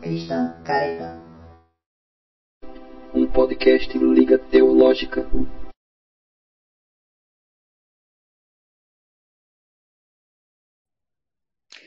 cristão caretão. Um podcast Liga Teológica.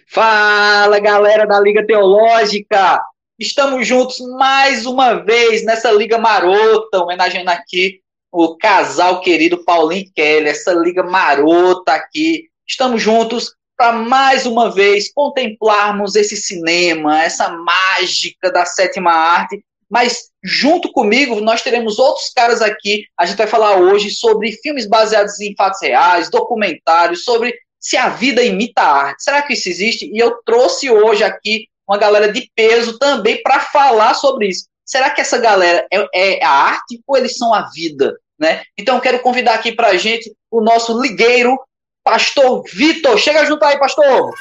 Fala galera da Liga Teológica! Estamos juntos mais uma vez nessa Liga Marota, homenageando aqui o casal querido Paulinho e Kelly, essa Liga Marota aqui. Estamos juntos para mais uma vez contemplarmos esse cinema, essa mágica da sétima arte. Mas junto comigo nós teremos outros caras aqui. A gente vai falar hoje sobre filmes baseados em fatos reais, documentários, sobre se a vida imita a arte. Será que isso existe? E eu trouxe hoje aqui uma galera de peso também para falar sobre isso. Será que essa galera é, é, a arte ou eles são a vida? Né? Então, quero convidar aqui para a gente o nosso ligueiro, Pastor Vitor. Chega junto aí, pastor.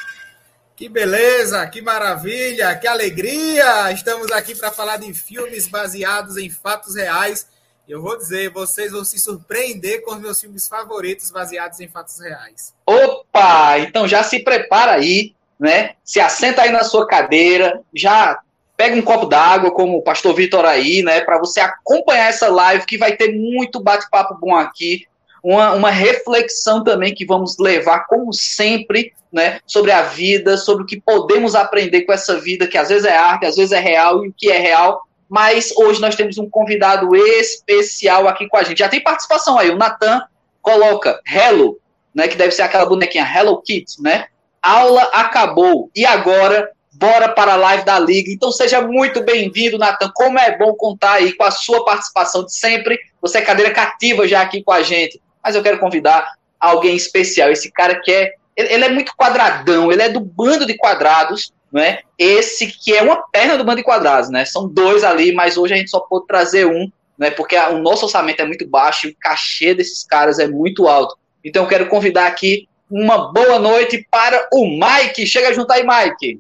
Que beleza, que maravilha, que alegria! Estamos aqui para falar de filmes baseados em fatos reais eu vou dizer, vocês vão se surpreender com os meus filmes favoritos baseados em fatos reais. Opa! Então já se prepara aí, né? Se assenta aí na sua cadeira, já pega um copo d'água, como o pastor Vitor aí, né? Para você acompanhar essa live que vai ter muito bate-papo bom aqui. Uma, uma reflexão também que vamos levar, como sempre, né, sobre a vida, sobre o que podemos aprender com essa vida, que às vezes é arte, às vezes é real, e o que é real mas hoje nós temos um convidado especial aqui com a gente. Já tem participação aí, o Natan coloca Hello, né, que deve ser aquela bonequinha Hello Kitty, né? Aula acabou. E agora, bora para a live da Liga. Então seja muito bem-vindo, Natan. Como é bom contar aí com a sua participação de sempre. Você é cadeira cativa já aqui com a gente. Mas eu quero convidar alguém especial. Esse cara que é. Ele é muito quadradão, ele é do bando de quadrados, né? Esse que é uma perna do bando de quadrados, né? São dois ali, mas hoje a gente só pôde trazer um, né? Porque o nosso orçamento é muito baixo e o cachê desses caras é muito alto. Então eu quero convidar aqui uma boa noite para o Mike. Chega junto aí, Mike.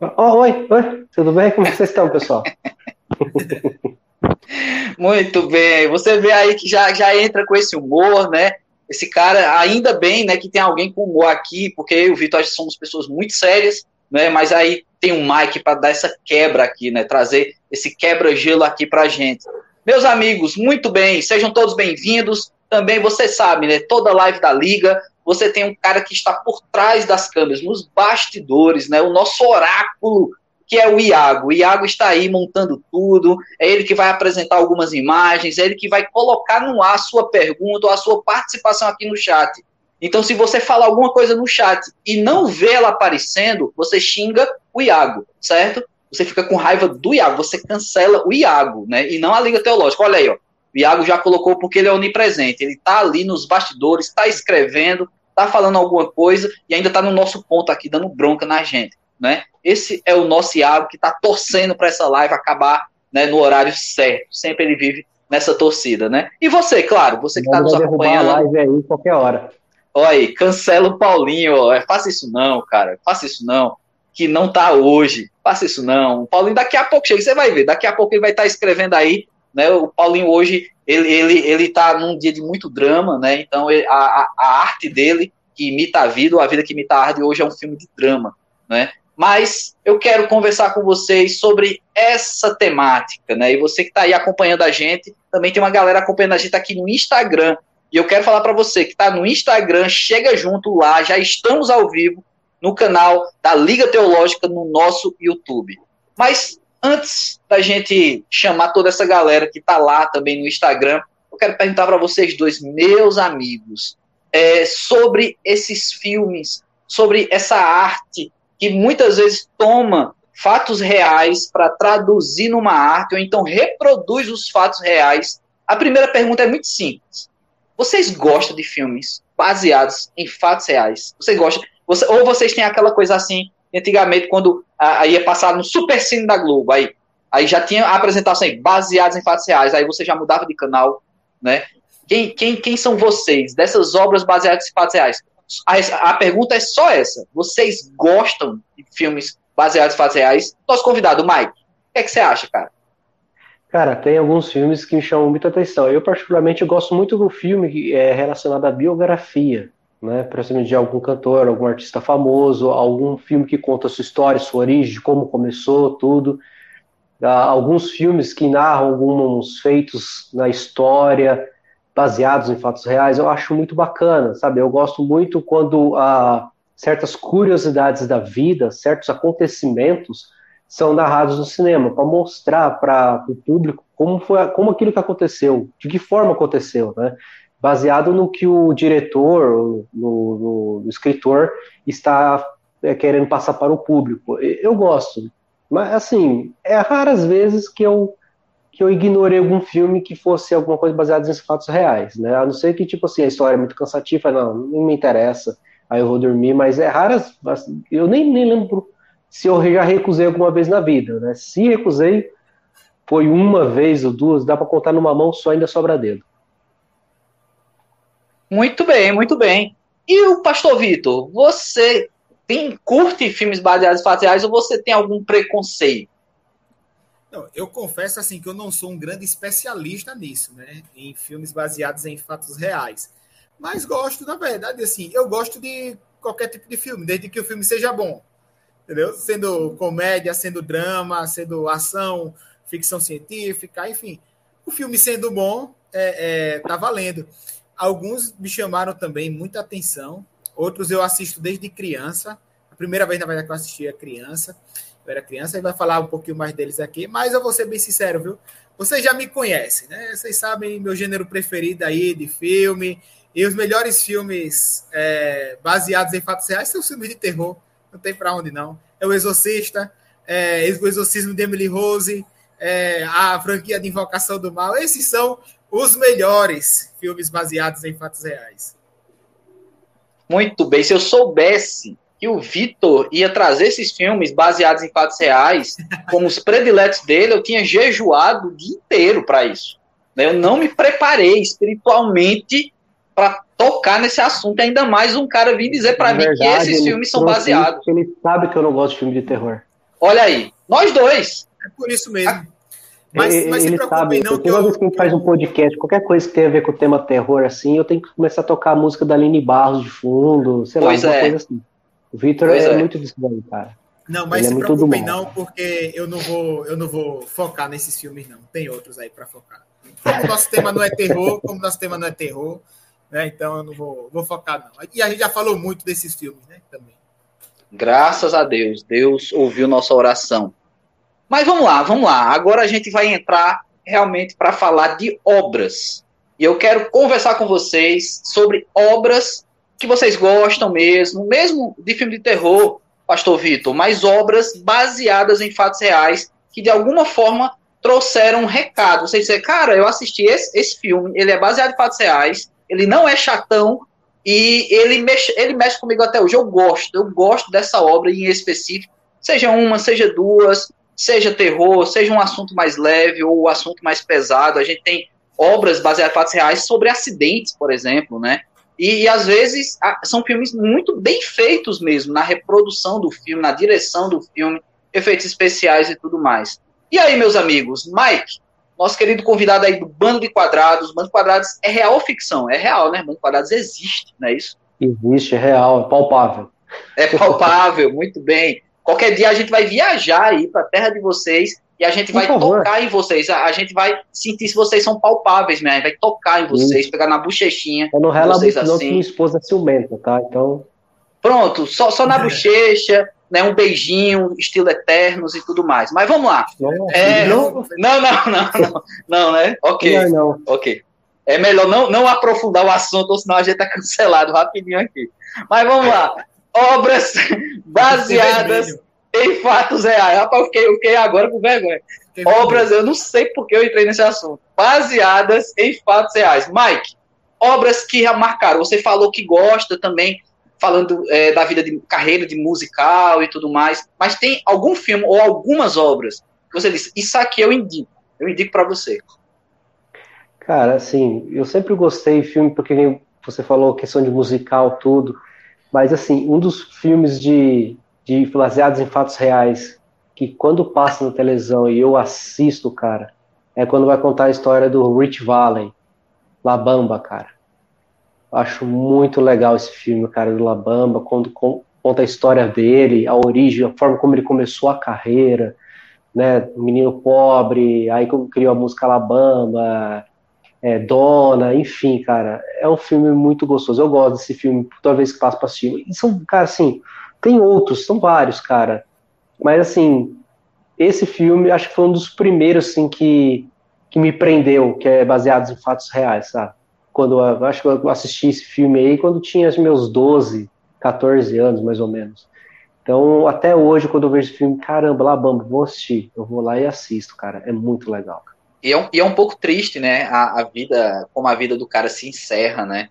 Oh, oi, oi, tudo bem? Como vocês estão, pessoal? Muito bem. Você vê aí que já, já entra com esse humor, né? esse cara, ainda bem, né, que tem alguém como aqui, porque eu e o Vitor somos pessoas muito sérias, né, mas aí tem um Mike para dar essa quebra aqui, né, trazer esse quebra-gelo aqui pra gente. Meus amigos, muito bem, sejam todos bem-vindos. Também você sabe, né, toda live da liga, você tem um cara que está por trás das câmeras, nos bastidores, né, o nosso oráculo que é o Iago. O Iago está aí montando tudo, é ele que vai apresentar algumas imagens, é ele que vai colocar no ar a sua pergunta ou a sua participação aqui no chat. Então, se você falar alguma coisa no chat e não vê ela aparecendo, você xinga o Iago, certo? Você fica com raiva do Iago, você cancela o Iago, né? E não a Liga Teológica. Olha aí, ó. O Iago já colocou porque ele é onipresente. Ele está ali nos bastidores, está escrevendo, está falando alguma coisa e ainda está no nosso ponto aqui, dando bronca na gente né? Esse é o nosso Iago que está torcendo para essa live acabar né, no horário certo. Sempre ele vive nessa torcida, né? E você, claro, você que está nos acompanhando. A live aí qualquer hora. Olha aí, cancela o Paulinho, ó. É, faça isso não, cara. Faça isso não. Que não tá hoje. Faça isso não. O Paulinho daqui a pouco chega, você vai ver. Daqui a pouco ele vai estar tá escrevendo aí, né? O Paulinho hoje, ele, ele, ele tá num dia de muito drama, né? Então ele, a, a arte dele, que imita a vida, ou a vida que imita a arte, hoje é um filme de drama, né? Mas eu quero conversar com vocês sobre essa temática, né? E você que está aí acompanhando a gente, também tem uma galera acompanhando a gente aqui no Instagram. E eu quero falar para você que está no Instagram, chega junto lá, já estamos ao vivo no canal da Liga Teológica no nosso YouTube. Mas antes da gente chamar toda essa galera que está lá também no Instagram, eu quero perguntar para vocês dois, meus amigos, é, sobre esses filmes, sobre essa arte que muitas vezes toma fatos reais para traduzir numa arte, ou então reproduz os fatos reais. A primeira pergunta é muito simples. Vocês gostam de filmes baseados em fatos reais? Você gosta? Você, ou vocês têm aquela coisa assim, antigamente, quando aí ia passar no Super Cine da Globo, aí, aí já tinha a apresentação aí, baseados em fatos reais, aí você já mudava de canal, né? Quem, quem, quem são vocês dessas obras baseadas em fatos reais? A, a pergunta é só essa. Vocês gostam de filmes baseados em fatos reais? Nosso convidado, Mike, o que, é que você acha, cara? Cara, tem alguns filmes que me chamam muita atenção. Eu, particularmente, gosto muito do filme que é relacionado à biografia. né? Principalmente de algum cantor, algum artista famoso, algum filme que conta sua história, sua origem, como começou, tudo. Ah, alguns filmes que narram alguns feitos na história, baseados em fatos reais, eu acho muito bacana, sabe? Eu gosto muito quando ah, certas curiosidades da vida, certos acontecimentos são narrados no cinema, para mostrar para o público como foi como aquilo que aconteceu, de que forma aconteceu, né? Baseado no que o diretor, no, no, no escritor está é, querendo passar para o público. Eu gosto, mas assim, é raras vezes que eu que eu ignorei algum filme que fosse alguma coisa baseada em fatos reais, né? A não ser que, tipo assim, a história é muito cansativa, não, não me interessa, aí eu vou dormir, mas é raras, eu nem, nem lembro se eu já recusei alguma vez na vida, né? Se recusei, foi uma vez ou duas, dá para contar numa mão só, ainda sobra dedo. Muito bem, muito bem. E o Pastor Vitor, você tem curte filmes baseados em fatos reais ou você tem algum preconceito? Não, eu confesso assim que eu não sou um grande especialista nisso, né? Em filmes baseados em fatos reais. Mas gosto, na verdade, assim, eu gosto de qualquer tipo de filme, desde que o filme seja bom. Entendeu? Sendo comédia, sendo drama, sendo ação, ficção científica, enfim. O filme sendo bom, é, é, tá valendo. Alguns me chamaram também muita atenção, outros eu assisto desde criança. A primeira vez, na verdade, que eu assisti a criança eu era criança, e vai falar um pouquinho mais deles aqui, mas eu vou ser bem sincero, viu? Vocês já me conhecem, né? Vocês sabem meu gênero preferido aí de filme, e os melhores filmes é, baseados em fatos reais são filmes de terror, não tem para onde não. É o Exorcista, é, o Exorcismo de Emily Rose, é, a franquia de Invocação do Mal, esses são os melhores filmes baseados em fatos reais. Muito bem, se eu soubesse que o Vitor ia trazer esses filmes baseados em fatos reais como os prediletos dele, eu tinha jejuado o dia inteiro para isso. Eu não me preparei espiritualmente para tocar nesse assunto, ainda mais um cara vir dizer para mim que esses filmes são baseados. Ele sabe que eu não gosto de filme de terror. Olha aí, nós dois. É por isso mesmo. Mas, ele, mas ele sabe, não, toda vez que a gente faz um podcast, qualquer coisa que tenha a ver com o tema terror, assim, eu tenho que começar a tocar a música da Aline Barros de fundo, sei pois lá, é. coisa assim. O Vitor é, é, muito daí, cara. Não, mas Ele se é preocupem não, porque eu não vou, eu não vou focar nesses filmes não. Tem outros aí para focar. Como o nosso tema não é terror, como o nosso tema não é terror, né? Então eu não vou, vou focar não. E a gente já falou muito desses filmes, né? Também. Graças a Deus, Deus ouviu nossa oração. Mas vamos lá, vamos lá. Agora a gente vai entrar realmente para falar de obras. E eu quero conversar com vocês sobre obras que vocês gostam mesmo, mesmo de filme de terror, Pastor Vitor, mas obras baseadas em fatos reais que de alguma forma trouxeram um recado. Você dizer, cara, eu assisti esse, esse filme, ele é baseado em fatos reais, ele não é chatão e ele mexe, ele mexe comigo até hoje. Eu gosto, eu gosto dessa obra em específico, seja uma, seja duas, seja terror, seja um assunto mais leve ou um assunto mais pesado. A gente tem obras baseadas em fatos reais sobre acidentes, por exemplo, né? E, e, às vezes são filmes muito bem feitos mesmo, na reprodução do filme, na direção do filme, efeitos especiais e tudo mais. E aí, meus amigos, Mike, nosso querido convidado aí do Bando de Quadrados, Bando de Quadrados é real ou ficção? É real, né? Bando de Quadrados existe, não é isso? Existe, é real, é palpável. É palpável, muito bem. Qualquer dia a gente vai viajar aí para a terra de vocês e a gente vai tocar em vocês. A, a, gente vai sentir se vocês são palpáveis, né? Vai tocar em vocês, Sim. pegar na bochechinha. Eu não rela muito, assim. não, que minha esposa é ciumenta, tá? Então. Pronto, só, só na bochecha, né? Um beijinho, estilo Eternos e tudo mais. Mas vamos lá. Não, é, não, não, não, não, não, não, né? Ok. Não, não. Ok. É melhor não, não aprofundar o assunto, ou senão a gente tá cancelado rapidinho aqui. Mas vamos lá. Obras baseadas em fatos reais. Rapaz, eu fiquei, eu fiquei agora com vergonha. Obras, eu não sei porque eu entrei nesse assunto. Baseadas em fatos reais. Mike, obras que já marcaram. Você falou que gosta também, falando é, da vida de carreira de musical e tudo mais. Mas tem algum filme ou algumas obras que você disse, isso aqui eu indico. Eu indico para você. Cara, assim, eu sempre gostei de filme, porque você falou questão de musical, tudo. Mas, assim, um dos filmes de de baseados em fatos reais, que quando passa na televisão e eu assisto, cara, é quando vai contar a história do Rich Valley, La Bamba, cara. Acho muito legal esse filme, cara, do Labamba, quando conta a história dele, a origem, a forma como ele começou a carreira, né? Menino pobre, aí criou a música Alabama, é, Dona, enfim, cara, é um filme muito gostoso. Eu gosto desse filme toda vez que passo pra assistir. E são, cara, assim, tem outros, são vários, cara. Mas assim, esse filme acho que foi um dos primeiros assim que, que me prendeu, que é baseado em fatos reais, sabe? Quando eu, acho que eu assisti esse filme aí quando tinha os meus 12, 14 anos, mais ou menos. Então, até hoje, quando eu vejo esse filme, caramba, lá, Bamba, vou assistir. Eu vou lá e assisto, cara. É muito legal. E é um, e é um pouco triste, né? A, a, vida, como a vida do cara se encerra, né?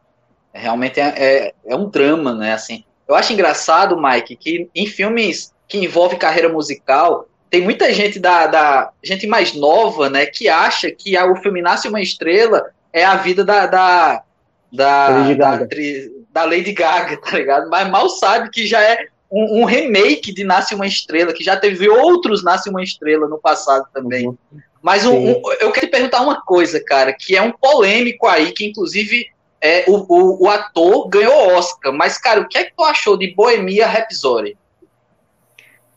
Realmente é, é, é um drama, né? Assim, eu acho engraçado, Mike, que em filmes que envolvem carreira musical, tem muita gente da, da gente mais nova, né, que acha que a, o filme Nasce uma Estrela é a vida da, da, da, Lady da, atriz, da Lady Gaga, tá ligado? Mas mal sabe que já é um, um, remake de Nasce uma Estrela, que já teve outros Nasce uma Estrela no passado também. Uhum. Mas um, um, eu quero te perguntar uma coisa, cara, que é um polêmico aí, que inclusive é, o, o, o, ator ganhou Oscar. Mas, cara, o que é que tu achou de Bohemia Rhapsody?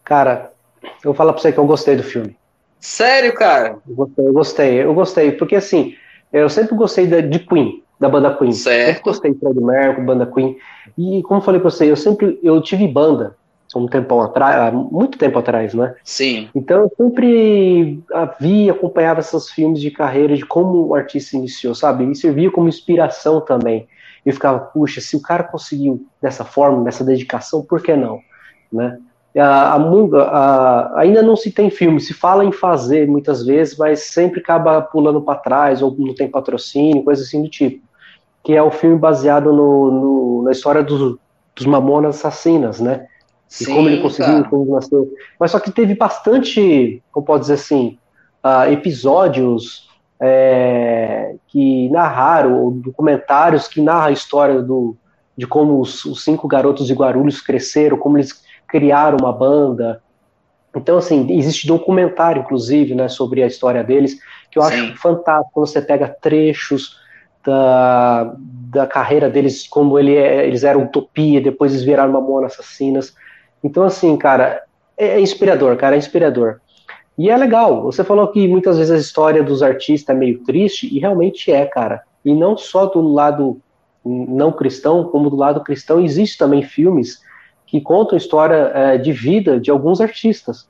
Cara, eu vou falar pra você que eu gostei do filme. Sério, cara? Eu gostei, eu gostei, eu gostei, porque assim, eu sempre gostei de Queen, da banda Queen. Certo. Sempre gostei de Fred Mercury, banda Queen. E como eu falei pra você, eu sempre eu tive banda um tempão atrás, muito tempo atrás, né? Sim. Então eu sempre vi, acompanhava esses filmes de carreira, de como o artista iniciou, sabe? E servia como inspiração também. Eu ficava, puxa, se o cara conseguiu dessa forma, dessa dedicação, por que não? Né? A, a, a, ainda não se tem filme, se fala em fazer muitas vezes, mas sempre acaba pulando para trás, ou não tem patrocínio, coisa assim do tipo. Que é o filme baseado no, no na história dos, dos Mamonas Assassinas, né? E Sim, como ele conseguiu, como ele nasceu. Mas só que teve bastante, como pode dizer assim, uh, episódios é, que narraram, ou documentários que narram a história do, de como os, os, cinco garotos de Guarulhos cresceram, como eles criaram uma banda. Então, assim, existe documentário, inclusive, né, sobre a história deles, que eu Sim. acho fantástico, quando você pega trechos da, da carreira deles, como ele é, eles eram utopia, depois eles viraram Mamona Assassinas. Então, assim, cara, é, é inspirador, cara, é inspirador. E é legal. Você falou que muitas vezes a história dos artistas é meio triste, e realmente é, cara. E não só do lado não cristão, como do lado cristão, existe também filmes que contam a história é, de vida de alguns artistas.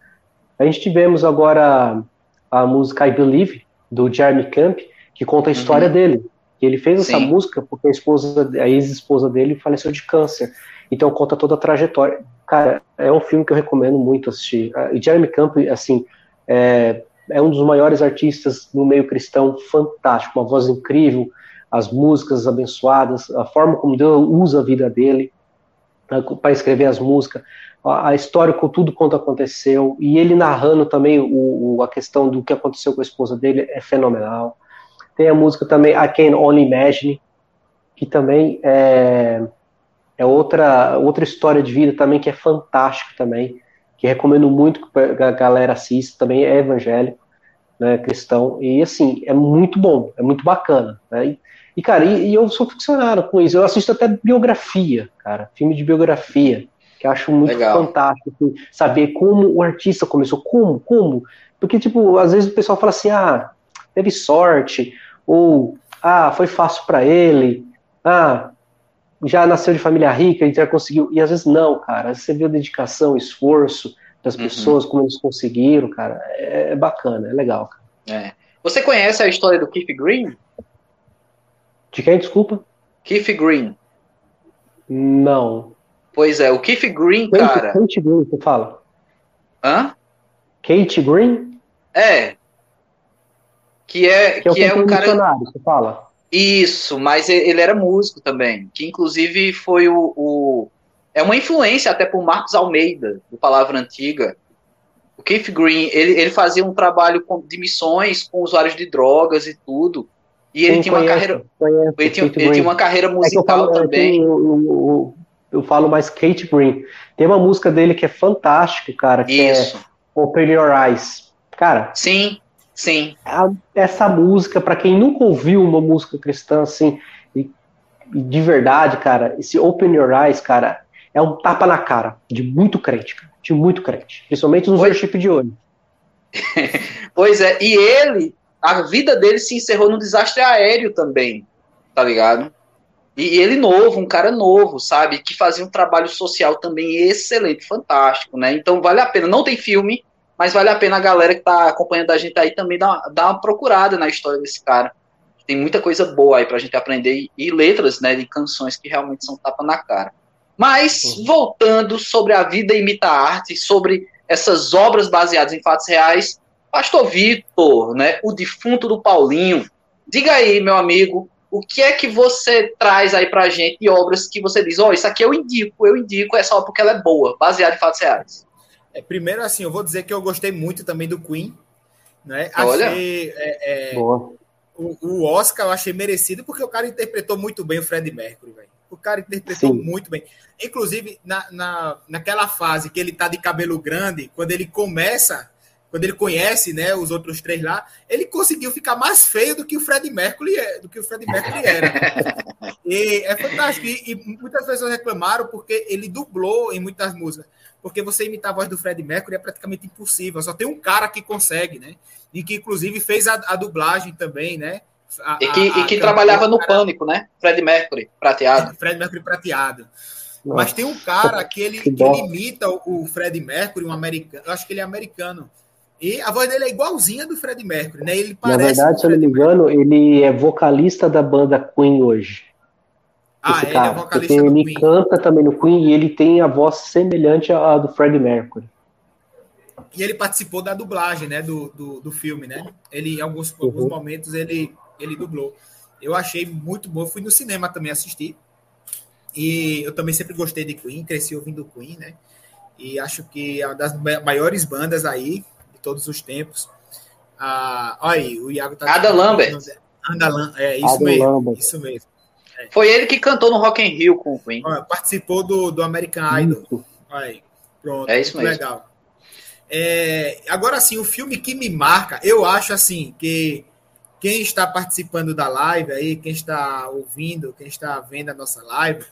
A gente tivemos agora a música I Believe, do Jeremy Camp, que conta a história uhum. dele. Ele fez Sim. essa música porque a esposa, a ex-esposa dele faleceu de câncer. Então conta toda a trajetória. Cara, é um filme que eu recomendo muito assistir. Ah, e Jeremy Camp, assim, é, é um dos maiores artistas no meio cristão, fantástico, uma voz incrível, as músicas abençoadas, a forma como Deus usa a vida dele né, para escrever as músicas, a, história com tudo quanto aconteceu, e ele narrando também o, o, a questão do que aconteceu com a esposa dele é fenomenal. Tem a música também I Can Only Imagine, que também é, é outra, outra história de vida também que é fantástica também, que recomendo muito que a galera assista, também é evangélico, né, cristão, e assim, é muito bom, é muito bacana, né, e, e cara, e, e, eu sou ficcionado com isso, eu assisto até biografia, cara, filme de biografia, que eu acho muito Legal. fantástico, assim, saber como o artista começou, como, como, porque, tipo, às vezes o pessoal fala assim, ah, teve sorte, ou, ah, foi fácil para ele, ah, já nasceu de família rica e já conseguiu. E às vezes não, cara. Você vê a dedicação, o esforço das uhum. pessoas, como eles conseguiram, cara. É, é bacana, é legal. Cara. É. Você conhece a história do Keith Green? De quem, desculpa? Keith Green. Não. Pois é, o Keith Green, Kate, cara. Kate Green, você fala? Hã? Kate Green? É. Que é, que é, que é um cara. Você fala? Isso, mas ele era músico também, que inclusive foi o, o é uma influência até por Marcos Almeida, do Palavra Antiga. O Keith Green, ele, ele fazia um trabalho de missões com usuários de drogas e tudo. E ele Sim, tinha conheço, uma carreira. Conheço, ele, tinha, ele tinha, uma carreira musical é eu falo, também. Eu, eu, eu, falo mais Kate Green. Tem uma música dele que é fantástico, cara, que é Isso. é Open Your Eyes. Cara. Sim. Sim. essa música, para quem nunca ouviu uma música cristã assim, de verdade, cara, esse Open Your Eyes, cara, é um tapa na cara de muito crente, cara, de muito crente, principalmente nos worship de hoje. pois é, e ele, a vida dele se encerrou num desastre aéreo também, tá ligado? E ele novo, um cara novo, sabe? Que fazia um trabalho social também excelente, fantástico, né? Então vale a pena. Não tem filme, mas vale a pena a galera que tá acompanhando a gente aí também dar, dar uma procurada na história desse cara. Tem muita coisa boa aí pra gente aprender e, e letras, né? De canções que realmente são tapa na cara. Mas, uhum. voltando sobre a vida imita a arte, sobre essas obras baseadas em fatos reais, Pastor Vitor, né, o defunto do Paulinho, diga aí, meu amigo, o que é que você traz aí pra gente de obras que você diz, ó, oh, isso aqui eu indico, eu indico essa obra porque ela é boa, baseada em fatos reais? É, primeiro, assim, eu vou dizer que eu gostei muito também do Queen, né? Olha. Achei, é, é, boa. O, o, Oscar eu achei merecido porque o cara interpretou muito bem o Fred Mercury, velho. O cara interpretou Sim. muito bem. Inclusive, na, na, naquela fase que ele tá de cabelo grande, quando ele começa quando ele conhece, né, os outros três lá, ele conseguiu ficar mais feio do que o Fred Mercury, é, do que o Fred Mercury era. e é fantástico. E, e, muitas pessoas reclamaram porque ele dublou em muitas músicas. Porque você imitar a voz do Fred Mercury é praticamente impossível. Só tem um cara que consegue, né? E que inclusive fez a, a dublagem também, né? A, e que, a, e que trabalhava no cara... Pânico, né? Fred Mercury prateado. Fred Mercury prateado. Nossa. Mas tem um cara que ele, que ele imita o, o Fred Mercury, um americano. Eu acho que ele é americano e a voz dele é igualzinha do Fred Mercury, né? Ele Na verdade, se eu não me engano, ele é vocalista da banda Queen hoje. Ah, ele é cara. é vocalista do ele Queen. Ele canta também no Queen e ele tem a voz semelhante à do Fred Mercury. E ele participou da dublagem, né, do, do, do filme, né? Ele, em alguns, uhum. alguns momentos, ele, ele dublou. Eu achei muito bom. Eu fui no cinema também assistir. E eu também sempre gostei de Queen, cresci ouvindo Queen, né? E acho que é uma das maiores bandas aí de todos os tempos. Ah, olha aí, o Iago tá. Ada Lambert. Lambert, é isso Adam mesmo. Lambert. Isso mesmo. É. Foi ele que cantou no Rock in Rio com o Queen. Olha, participou do, do American Idol. Olha aí, pronto. É isso mesmo. Legal. É, agora sim, o filme que me marca, eu acho assim que quem está participando da live aí, quem está ouvindo, quem está vendo a nossa live,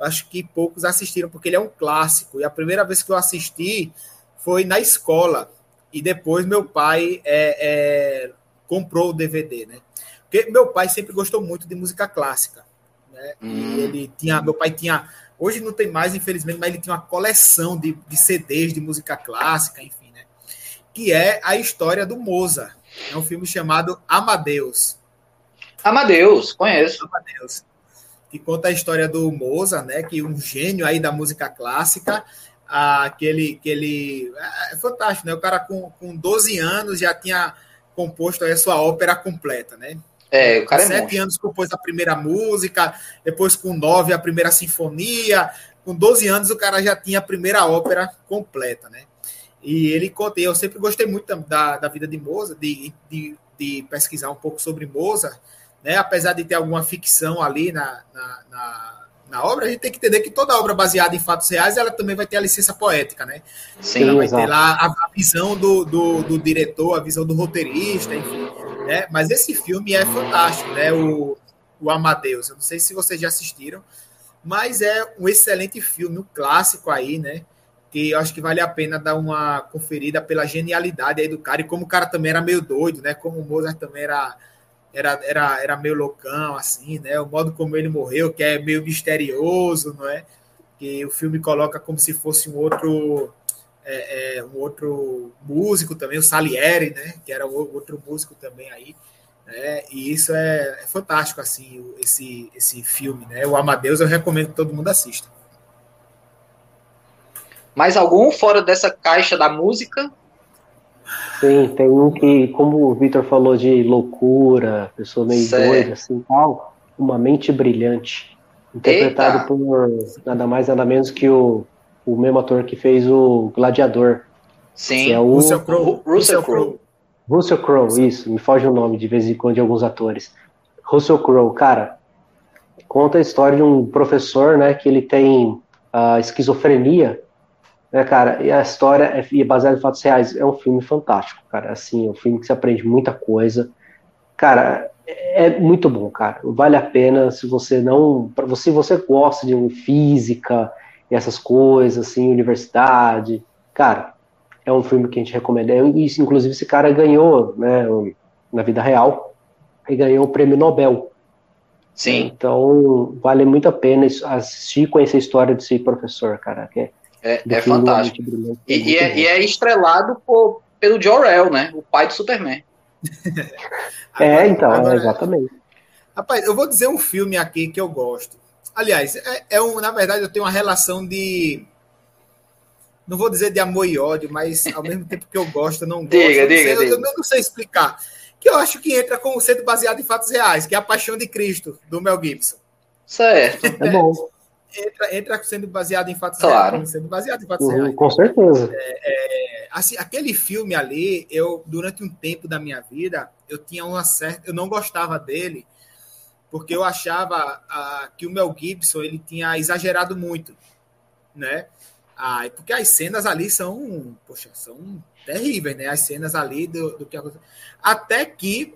acho que poucos assistiram porque ele é um clássico. E a primeira vez que eu assisti foi na escola. E depois meu pai é, é, comprou o DVD, né? Porque meu pai sempre gostou muito de música clássica, né? Hum. E ele tinha, meu pai tinha, hoje não tem mais, infelizmente, mas ele tinha uma coleção de, de CDs de música clássica, enfim, né? Que é a história do Mozart. É um filme chamado Amadeus. Amadeus, conheço. Amadeus. Que conta a história do Mozart, né? Que um gênio aí da música clássica ah, que ele, que ele é, é fantástico, né? O cara com, com 12 anos já tinha composto a sua ópera completa, né? É, o cara com é sete anos compôs a primeira música, depois com nove a primeira sinfonia, com 12 anos o cara já tinha a primeira ópera completa, né? E ele conta, eu sempre gostei muito da, da vida de Mozart, de, de, de pesquisar um pouco sobre Mozart, né? Apesar de ter alguma ficção ali na, na, na na obra, a gente tem que entender que toda obra baseada em fatos reais, ela também vai ter a licença poética, né? Sim, ela vai exato. ter lá a, visão do, do, do, diretor, a visão do roteirista, enfim. Né? Mas esse filme é fantástico, né? O, o Amadeus. Eu não sei se vocês já assistiram, mas é um excelente filme, um clássico aí, né? Que eu acho que vale a pena dar uma conferida pela genialidade aí do cara e como o cara também era meio doido, né? Como o Mozart também era era, era, era meio loucão, assim, né? O modo como ele morreu, que é meio misterioso, não é? Que o filme coloca como se fosse um outro é, é, um outro músico também, o Salieri, né? Que era outro músico também aí. Né? E isso é, é fantástico, assim, esse, esse filme, né? O Amadeus eu recomendo que todo mundo assista. Mais algum fora dessa caixa da música? Sim, tem um que, como o Victor falou de loucura, pessoa meio certo. doida, assim tal, uma mente brilhante. Interpretado Eita. por nada mais, nada menos que o, o mesmo ator que fez o Gladiador. Sim, é o Russell Crowe. Russell Crowe. Russell Crowe, isso, me foge o nome de vez em quando de alguns atores. Russell Crowe, cara, conta a história de um professor, né, que ele tem a uh, esquizofrenia né, cara, e a história é, é baseada em fatos reais. É um filme fantástico, cara. Assim, é um filme que se aprende muita coisa. cara, é muito bom, cara. Vale a pena se você não, para você, você gosta de física, essas coisas, assim, universidade, cara, é um filme que a gente recomenda. E, inclusive, esse cara ganhou, né, na vida real, e ganhou o prêmio Nobel. Sim. Então, vale muito a pena assistir e conhecer a história desse professor, cara. Que é, é, é fantástico. E, e, é, e, é, estrelado por, pelo Jor-El, né? O pai do Superman. é, então, agora, exatamente. Rapaz, eu vou dizer um filme aqui que eu gosto. Aliás, é, é um, na verdade, eu tenho uma relação de. Não vou dizer de amor e ódio, mas ao mesmo tempo que eu gosto, eu não gosto. Diga, eu, diga, sei, diga. Eu, eu, não sei explicar. Que eu acho que entra como sendo baseado em fatos reais, que é a Paixão de Cristo, do Mel Gibson. Certo. É bom. Entra, entra sendo baseado em fatos claro. reais. Sendo baseado em fatos Uhum, reais. com certeza. É, assim, aquele filme ali, eu durante um tempo da minha vida, eu tinha uma certa, eu não gostava dele, porque eu achava que o Mel Gibson ele tinha exagerado muito, né? Ah, porque as cenas ali são, poxa, são terríveis, né? As cenas ali do, do que aconteceu. Até que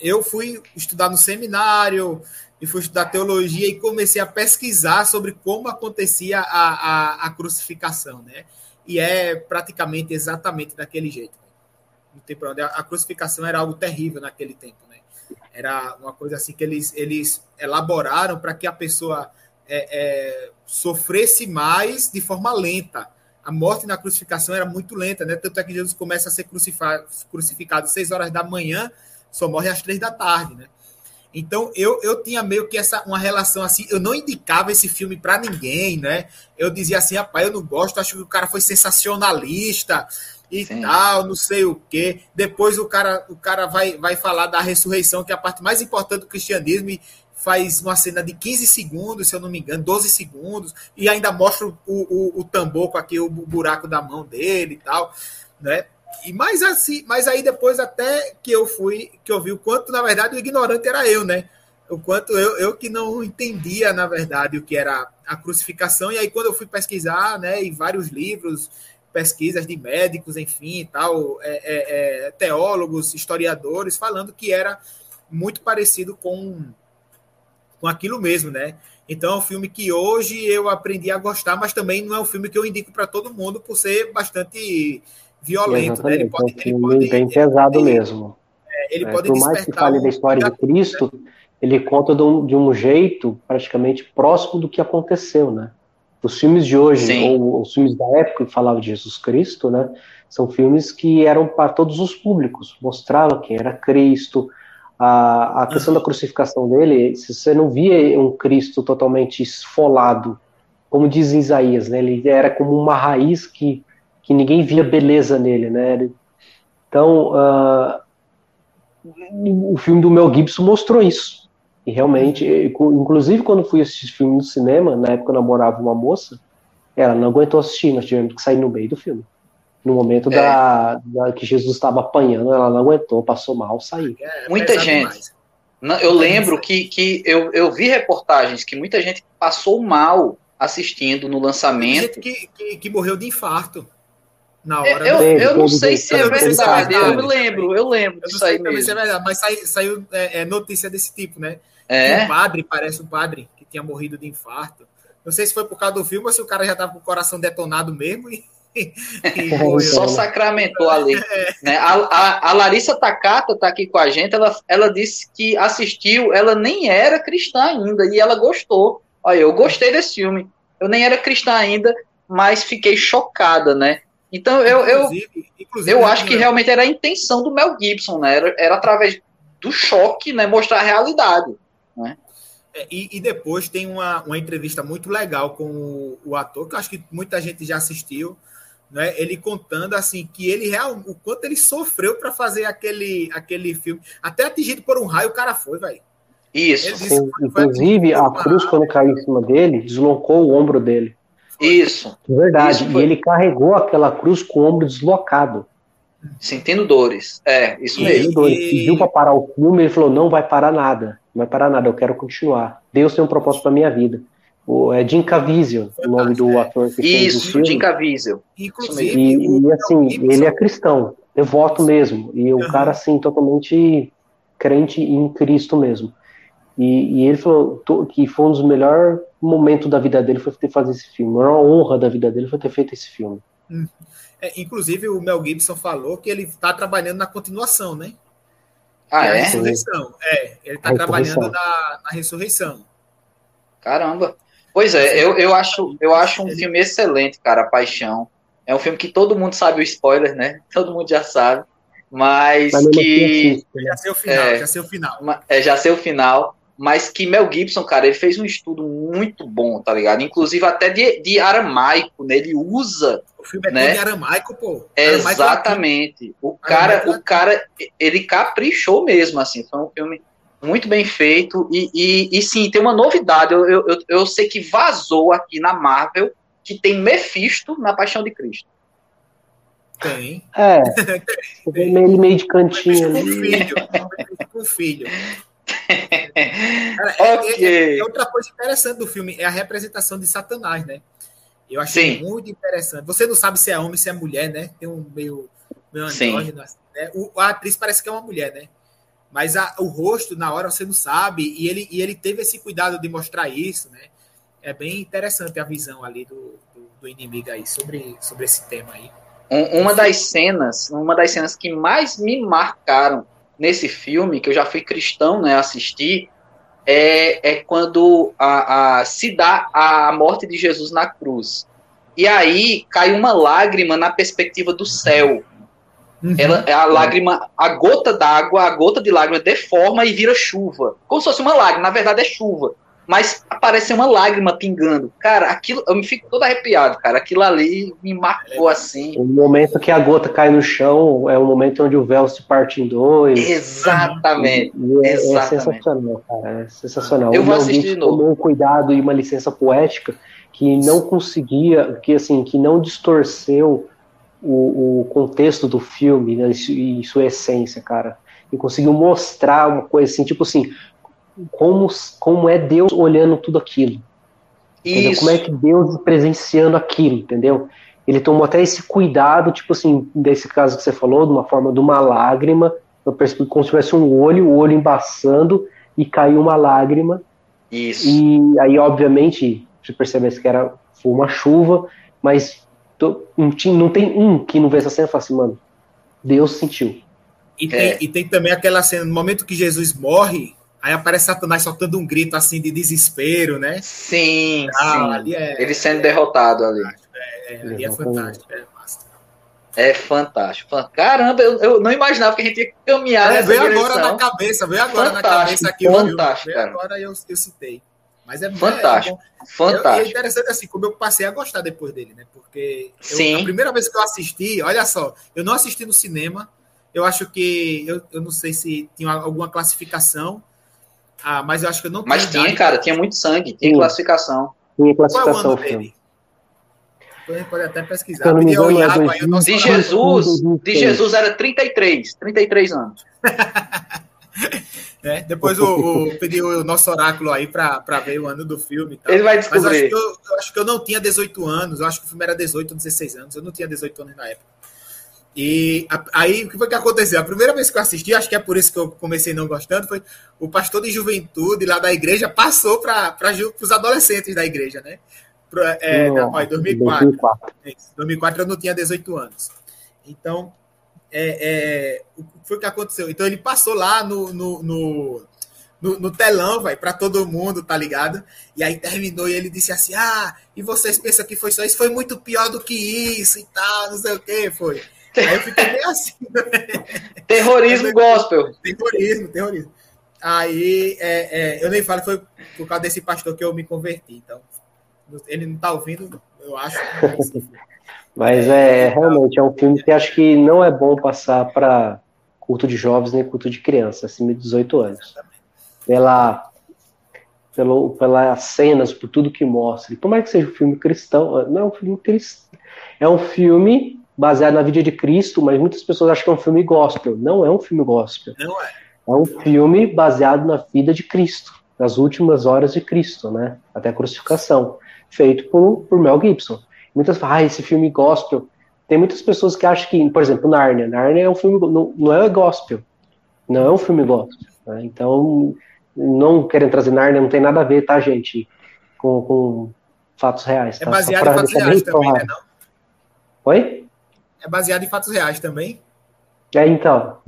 eu fui estudar no seminário e fui estudar teologia e comecei a pesquisar sobre como acontecia a, a, a crucificação, né? E é praticamente exatamente daquele jeito. Não tem. A crucificação era algo terrível naquele tempo, né? Era uma coisa assim que eles, eles elaboraram para que a pessoa é, é, sofresse mais de forma lenta. A morte na crucificação era muito lenta, né? Tanto é que Jesus começa a ser crucificado às seis horas da manhã, só morre às três da tarde, né? Então eu, eu tinha meio que essa uma relação assim, eu não indicava esse filme para ninguém, né? Eu dizia assim, rapaz, eu não gosto, acho que o cara foi sensacionalista e Sim. tal, não sei o quê. Depois o cara, o cara vai, vai falar da ressurreição, que é a parte mais importante do cristianismo, e faz uma cena de 15 segundos, se eu não me engano, 12 segundos, e ainda mostra o, o, o tambor com aqui, o buraco da mão dele e tal, né? E mais assim, mas aí depois até que eu fui, que eu vi o quanto, na verdade, o ignorante era eu, né? O quanto eu, eu que não entendia, na verdade, o que era a crucificação. E aí, quando eu fui pesquisar, né, em vários livros, pesquisas de médicos, enfim, tal, é, é, é, teólogos, historiadores, falando que era muito parecido com, com aquilo mesmo, né? Então é um filme que hoje eu aprendi a gostar, mas também não é um filme que eu indico para todo mundo por ser bastante violento, né? Ele pode, é um ele filme pode, bem pesado mesmo. ele É, pode por mais que fale um- da história de Cristo, ele conta de um, de um jeito praticamente próximo do que aconteceu, né? Os filmes de hoje, Sim. ou os filmes da época que falavam de Jesus Cristo, né? São filmes que eram para todos os públicos, mostrava quem era Cristo, a, a questão da crucificação dele, se você não via um Cristo totalmente esfolado, como diz Isaías, né? Ele era como uma raiz que, que ninguém via beleza nele, né? Então, ah, o filme do Mel Gibson mostrou isso. E realmente, inclusive quando fui assistir filme no cinema, na época eu namorava uma moça, ela não aguentou assistir, nós tivemos que sair no meio do filme. No momento É. da, da- que Jesus estava apanhando, ela não aguentou, passou mal, saiu. É Muita pesado gente. Não, eu lembro que, que eu, eu vi reportagens que muita gente passou mal assistindo no Tem lançamento. gente que, que, que morreu de infarto na Eu, hora. eu, Teve, eu não sei se é verdade, eu me lembro, eu lembro Eu não disso sei aí também se é mesmo. verdade, mas sai- saiu é, é, notícia desse tipo, né? É, Um padre, parece um padre, que tinha morrido de infarto. Não sei se foi por causa do filme ou se o cara já estava com o coração detonado mesmo e, e morreu. só sacramentou ali. Né? A, a, a Larissa Takata está aqui com a gente, ela, ela disse que assistiu, ela nem era cristã ainda, e ela gostou. Olha, eu gostei desse filme. Eu nem era cristã ainda, mas fiquei chocada, né? Então eu, eu, Inclusive- eu acho que né, realmente era a intenção do Mel Gibson, né? Era, era através do choque, né? Mostrar a realidade. É, E, e depois tem uma, uma entrevista muito legal com o, o ator, que eu acho que muita gente já assistiu, né? Ele contando assim que ele real, o quanto ele sofreu para fazer aquele, aquele filme, até atingido por um raio o cara foi, velho. Isso, Ele disse Sim, que foi inclusive, a cruz, quando caiu em cima dele, deslocou o ombro dele. Isso. De verdade. Isso E ele carregou aquela cruz com o ombro deslocado. Sentindo dores. É, isso E- mesmo. Ele pediu para parar o filme, ele falou: não vai parar nada, não vai parar nada, eu quero continuar. Deus tem um propósito para minha vida. O, é Jim Caviezel, o nome do ator que fez o Isso, filme. Jim Caviezel. Inclusive, E, e, assim, ele é cristão, devoto mesmo. E o cara, assim, totalmente crente em Cristo mesmo. E, e ele falou que foi um dos melhores momentos da vida dele foi ter fazer esse filme. A maior honra da vida dele foi ter feito esse filme. Hum. É, inclusive, o Mel Gibson falou que ele está trabalhando na continuação, né? Ah, é? A ressurreição. É, ele está trabalhando na, na, ressurreição. Caramba. Pois é, eu, eu, acho, eu acho um filme excelente, cara, Paixão. É um filme que todo mundo sabe o spoiler, né? Todo mundo já sabe. Mas, mas que. Já sei o final, é, já sei o final. É, já sei o final mas que Mel Gibson, cara, ele fez um estudo muito bom, tá ligado? Inclusive até de, de aramaico, né? Ele usa. O filme é né? de aramaico, pô. Aramaico Exatamente. o cara, o cara, ele caprichou mesmo, assim. Foi um filme muito bem feito. E, e, e sim, tem uma novidade. Eu, eu, eu sei que vazou aqui na Marvel que tem Mephisto na Paixão de Cristo. Tem. É. Ele meio de cantinho. Com filho. Com filho. É, okay. é, é, outra coisa interessante do filme é a representação de Satanás, né? Eu achei Sim. muito interessante. Você não sabe se é homem, se é mulher, né? Tem um meio, meio andrógeno, assim, né? O, a atriz parece que é uma mulher, né? Mas a, o rosto, na hora, você não sabe. E ele, e ele teve esse cuidado de mostrar isso, né? É bem interessante a visão ali do, do, do inimigo aí sobre, sobre esse tema aí. Um, uma das cenas, uma das cenas que mais me marcaram nesse filme, que eu já fui cristão, né, assistir, é, é quando a, a, se dá a morte de Jesus na cruz. E aí cai uma lágrima na perspectiva do céu. Uhum. Ela, a lágrima, a gota d'água, a gota de lágrima deforma e vira chuva. Como se fosse uma lágrima, na verdade é chuva mas aparece uma lágrima pingando. Cara, aquilo, eu me fico todo arrepiado, cara. Aquilo ali me marcou assim. O momento que a gota cai no chão é o momento onde o véu se parte em dois. Exatamente. E é, é Exatamente. é sensacional, cara. É sensacional. Eu vou assistir de novo. Tomou um cuidado e uma licença poética que não conseguia, que assim, que não distorceu o, o contexto do filme né, e sua essência, cara. E conseguiu mostrar uma coisa assim, tipo assim, como, como é Deus olhando tudo aquilo. Como é que Deus presenciando aquilo, entendeu? Ele tomou até esse cuidado, tipo assim, desse caso que você falou, de uma forma de uma lágrima, como se tivesse um olho, o olho embaçando e caiu uma lágrima. Isso. E aí, obviamente, você percebe que era foi uma chuva, mas não tem um que não vê essa cena e fala assim, mano, Deus sentiu. E tem, é. e tem também aquela cena, no momento que Jesus morre, Aí aparece Satanás soltando um grito assim de desespero, né? Sim, ah, sim. É, Ele sendo é, derrotado ali. É, é, ali é fantástico. É, é fantástico. Caramba, eu, eu, não imaginava que a gente ia caminhar é, Veio agora na cabeça, veio agora fantástico, na cabeça aqui. Fantástico, veio agora eu, eu citei. Mas é fantástico. É, fantástico. é interessante assim, como eu passei a gostar depois dele, né? Porque eu, Sim. a primeira vez que eu assisti, olha só, eu não assisti no cinema. Eu acho que eu, eu não sei se tinha alguma classificação, ah, mas eu acho que eu não Mas tinha, cara, tinha muito sangue, tinha Sim. classificação. Tinha classificação, Qual é o Então pode até pesquisar. Engano, é de Jesus, de Jesus era 33, 33 anos. é, depois o, o pediu o nosso oráculo aí para ver o ano do filme. Tal. Ele vai descobrir. Mas eu acho, eu, eu acho, que eu, não tinha 18 anos, eu acho que o filme era 18 ou 16 anos, eu não tinha 18 anos na época. E aí, o que foi que aconteceu? A primeira vez que eu assisti, acho que é por isso que eu comecei não gostando, foi o pastor de juventude lá da igreja passou para os adolescentes da igreja, né? Pra, é, não, ó, em 2004. 2004. 2004 eu não tinha 18 anos. Então, é, é, o que foi que aconteceu? Então, ele passou lá no, no, no, no, no telão, vai, para todo mundo, tá ligado? E aí terminou e ele disse assim: Ah, e vocês pensam que foi só isso? Foi muito pior do que isso e tal, não sei o que, foi. Aí eu fiquei meio assim. Terrorismo gospel. Terrorismo, terrorismo. Aí é, é, eu nem falo, foi por causa desse pastor que eu me converti. Então, ele não está ouvindo, eu acho. Mas é, é realmente é um filme que acho que não é bom passar para culto de jovens nem culto de criança, acima de 18 anos. Pela, pelo, pelas cenas, por tudo que mostra. E por mais que seja um filme cristão, não é um filme cristão. É um filme baseado na vida de Cristo, mas muitas pessoas acham que é um filme gospel. Não é um filme gospel. Não é. É um filme baseado na vida de Cristo, nas últimas horas de Cristo, né? Até a crucificação, feito por, por Mel Gibson. Muitas falam, ah, esse filme gospel. Tem muitas pessoas que acham que, por exemplo, Narnia. Narnia é um filme, não, não é gospel. Não é um filme gospel. Né? Então, não querendo trazer Narnia, não tem nada a ver, tá, gente? Com, com fatos reais. É tá? baseado em fatos reais também, né? Não? Oi? É baseado em fatos reais também? É, então.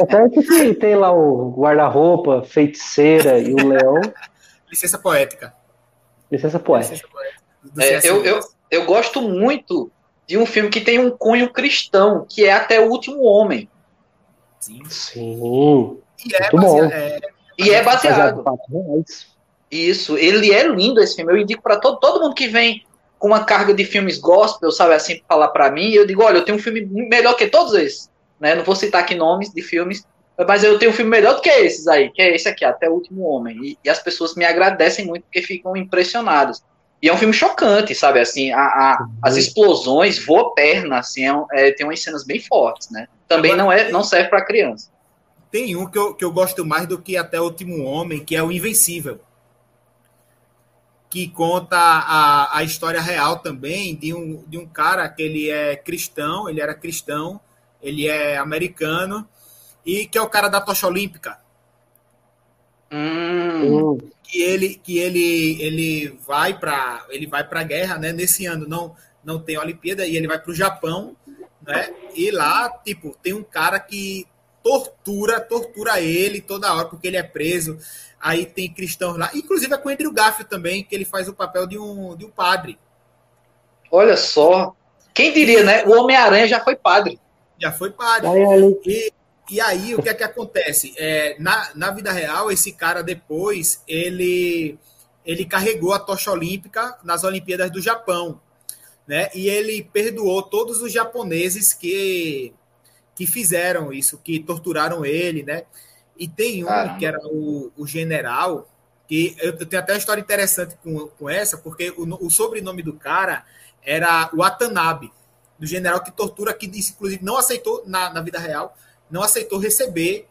Até que tem lá o guarda-roupa, feiticeira e o leão. Licença poética. Licença poética. Licença poética. É, eu, eu, eu gosto muito de um filme que tem um cunho cristão, que é Até o Último Homem. Sim. Sim. E é, baseado, é, e é baseado. Isso, ele é lindo esse filme. Eu indico para todo, todo mundo que vem com uma carga de filmes gospel, sabe assim, falar para mim, eu digo, olha, eu tenho um filme melhor que todos esses, né? Não vou citar aqui nomes de filmes, mas eu tenho um filme melhor do que esses aí, que é esse aqui, Até o Último Homem. E, e as pessoas me agradecem muito porque ficam impressionadas. E é um filme chocante, sabe? Assim, a, a as explosões, voa perna, assim, é, é, tem umas cenas bem fortes, né? Também não, é, não serve para criança. Tem um que eu, que eu gosto mais do que Até o Último Homem, que é o Invencível que conta a, a história real também de um, de um cara que ele é cristão, ele era cristão, ele é americano, e que é o cara da tocha olímpica. Hum. Que ele que ele ele vai para ele vai para a guerra, né? Nesse ano não não tem Olimpíada e ele vai para o Japão, né? E lá tipo tem um cara que tortura tortura ele toda hora porque ele é preso Aí tem cristãos lá, inclusive é com o Andrew Garfield também, que ele faz o papel de um, de um padre. Olha só. Quem diria, né? O Homem-Aranha já foi padre. Já foi padre. E, e aí, o que é que acontece? É, na, na vida real, esse cara depois, ele, ele carregou a tocha olímpica nas Olimpíadas do Japão. Né? E ele perdoou todos os japoneses que, que fizeram isso, que torturaram ele, né? E tem um Caramba. que era o, o general, que eu, eu, tenho até uma história interessante com, com essa, porque o, o sobrenome do cara era Watanabe, do general que tortura, que disse, inclusive, não aceitou, na, na vida real, não aceitou receber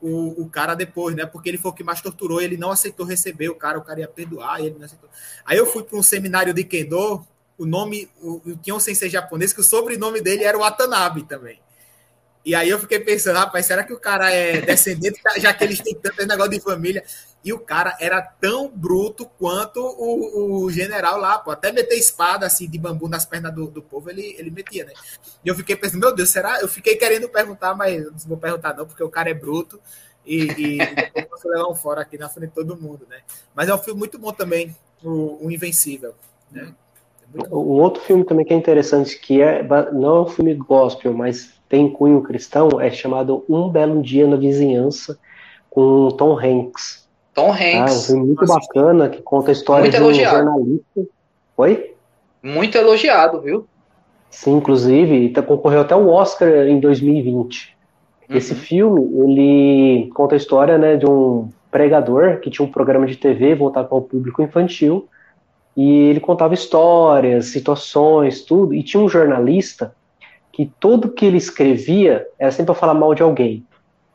o, o cara depois, né? Porque ele foi o que mais torturou, ele não aceitou receber o cara, o cara ia perdoar, e ele não aceitou. Aí eu fui para um seminário de Kendo, o nome, o, tinha um sensei japonês que o sobrenome dele era Watanabe também. E aí eu fiquei pensando, rapaz, será que o cara é descendente, já que eles têm tanto negócio de família? E o cara era tão bruto quanto o, o general lá, pô. Até meter espada assim de bambu nas pernas do, do povo, ele, ele metia, né? E eu fiquei pensando, meu Deus, será? Eu fiquei querendo perguntar, mas não vou perguntar, não, porque o cara é bruto e, e você levar um fora aqui na frente de todo mundo, né? Mas é um filme muito bom também, o, o Invencível, né? É um outro filme também que é interessante, que é não é um filme gospel, mas tem cunho cristão é chamado Um Belo Dia na Vizinhança, com Tom Hanks. Tom Hanks. Ah, um filme muito Nossa, bacana, que conta a história muito de um elogiado. jornalista. Oi? Muito elogiado, viu? Sim, inclusive, tá, concorreu até o Oscar em 2020. Uhum. Esse filme, ele conta a história né, de um pregador que tinha um programa de TV voltado para o público infantil, e ele contava histórias, situações, tudo, e tinha um jornalista que tudo que ele escrevia era sempre para falar mal de alguém.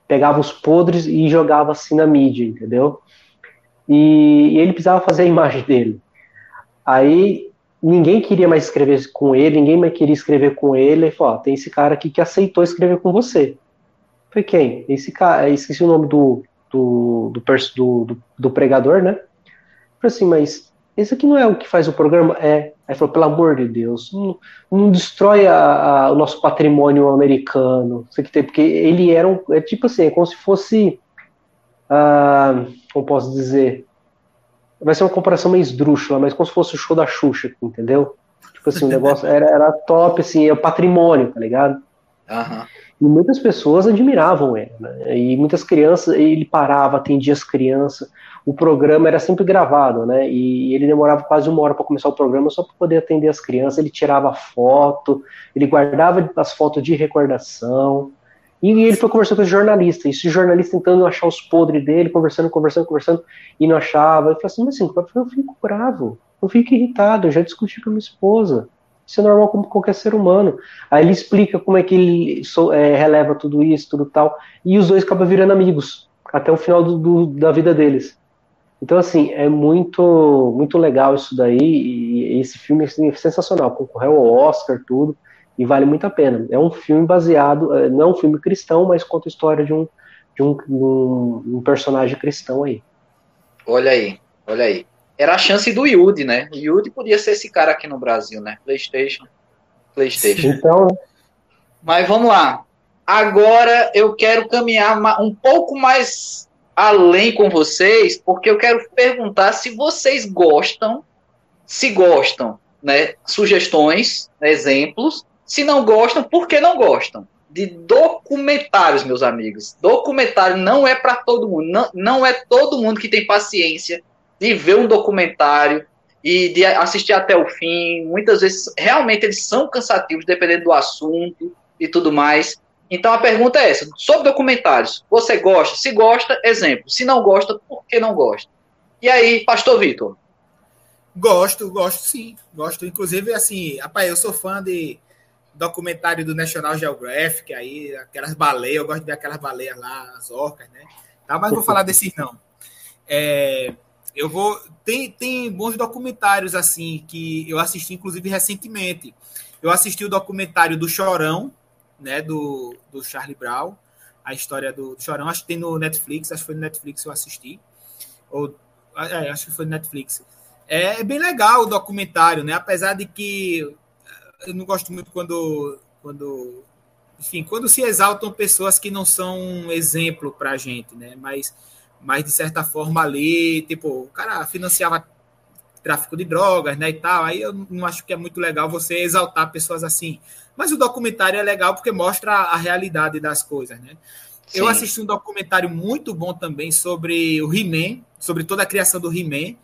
Pegava os podres e jogava assim na mídia, entendeu? E, e ele precisava fazer a imagem dele. Aí ninguém queria mais escrever com ele, ninguém mais queria escrever com ele. Ele falou: tem esse cara aqui que aceitou escrever com você. Foi quem? Esse cara, esqueci o nome do, do, do, do, do pregador, né? Falei assim, mas esse aqui não é o que faz o programa? É. Aí falou, pelo amor de Deus, não, não destrói a, a, o nosso patrimônio americano. Isso aqui tem, porque ele era um. É tipo assim, é como se fosse. Ah, como posso dizer? Vai ser uma comparação meio esdrúxula, mas como se fosse o show da Xuxa, entendeu? Tipo assim, o negócio era, era top, assim, é o patrimônio, tá ligado? Uhum. E muitas pessoas admiravam ele, né? E muitas crianças, ele parava, atendia as crianças o programa era sempre gravado, né? E ele demorava quase uma hora para começar o programa só para poder atender as crianças. Ele tirava foto, ele guardava as fotos de recordação. E ele foi conversando com esse jornalista, e esse jornalista tentando achar os podres dele, conversando, conversando, conversando, e não achava. Ele falou assim: Mas assim, eu fico bravo, eu fico irritado, eu já discuti com a minha esposa. Isso é normal como qualquer ser humano. Aí ele explica como é que ele é, releva tudo isso, tudo tal, e os dois acabam virando amigos até o final do, do, da vida deles. Então, assim, é muito muito legal isso daí, e esse filme assim, é sensacional, concorreu ao Oscar, tudo, e vale muito a pena. É um filme baseado, é, não é um filme cristão, mas conta a história de um, de um, um, um personagem cristão aí. Olha aí, olha aí. Era a chance do Yudi, né? O Yudi podia ser esse cara aqui no Brasil, né? PlayStation. PlayStation. Então, Mas vamos lá. Agora eu quero caminhar um pouco mais além com vocês, porque eu quero perguntar se vocês gostam, se gostam, né? Sugestões, exemplos. Se não gostam, por que não gostam? De documentários, meus amigos. Documentário não é para todo mundo. Não, não é todo mundo que tem paciência de ver um documentário e de assistir até o fim. Muitas vezes, realmente, eles são cansativos, dependendo do assunto e tudo mais. Então, a pergunta é essa: sobre documentários, você gosta? Se gosta, exemplo. Se não gosta, por que não gosta? E aí, Pastor Vitor? Gosto, gosto sim. Gosto. Inclusive, assim, rapaz, eu sou fã de documentário do National Geographic, aí, aquelas baleias, eu gosto de ver aquelas baleias lá, as orcas, né? Tá, mas vou falar desses não. É, eu vou. Tem, tem bons documentários assim que eu assisti, inclusive, recentemente. Eu assisti o documentário do Chorão, né? Do, do Charlie Brown. A história do, Chorão, acho que tem no Netflix, acho que foi no Netflix eu assisti. Ou, é, acho que foi no Netflix. É, é bem legal o documentário, né? Apesar de que eu não gosto muito quando, quando enfim, quando se exaltam pessoas que não são um exemplo para a gente, né? Mas mas de certa forma ali, tipo, o cara financiava tráfico de drogas, né, e tal. Aí eu não acho que é muito legal você exaltar pessoas assim. Mas o documentário é legal porque mostra a realidade das coisas, né? Sim. Eu assisti um documentário muito bom também sobre o He-Man, sobre toda a criação do He-Man,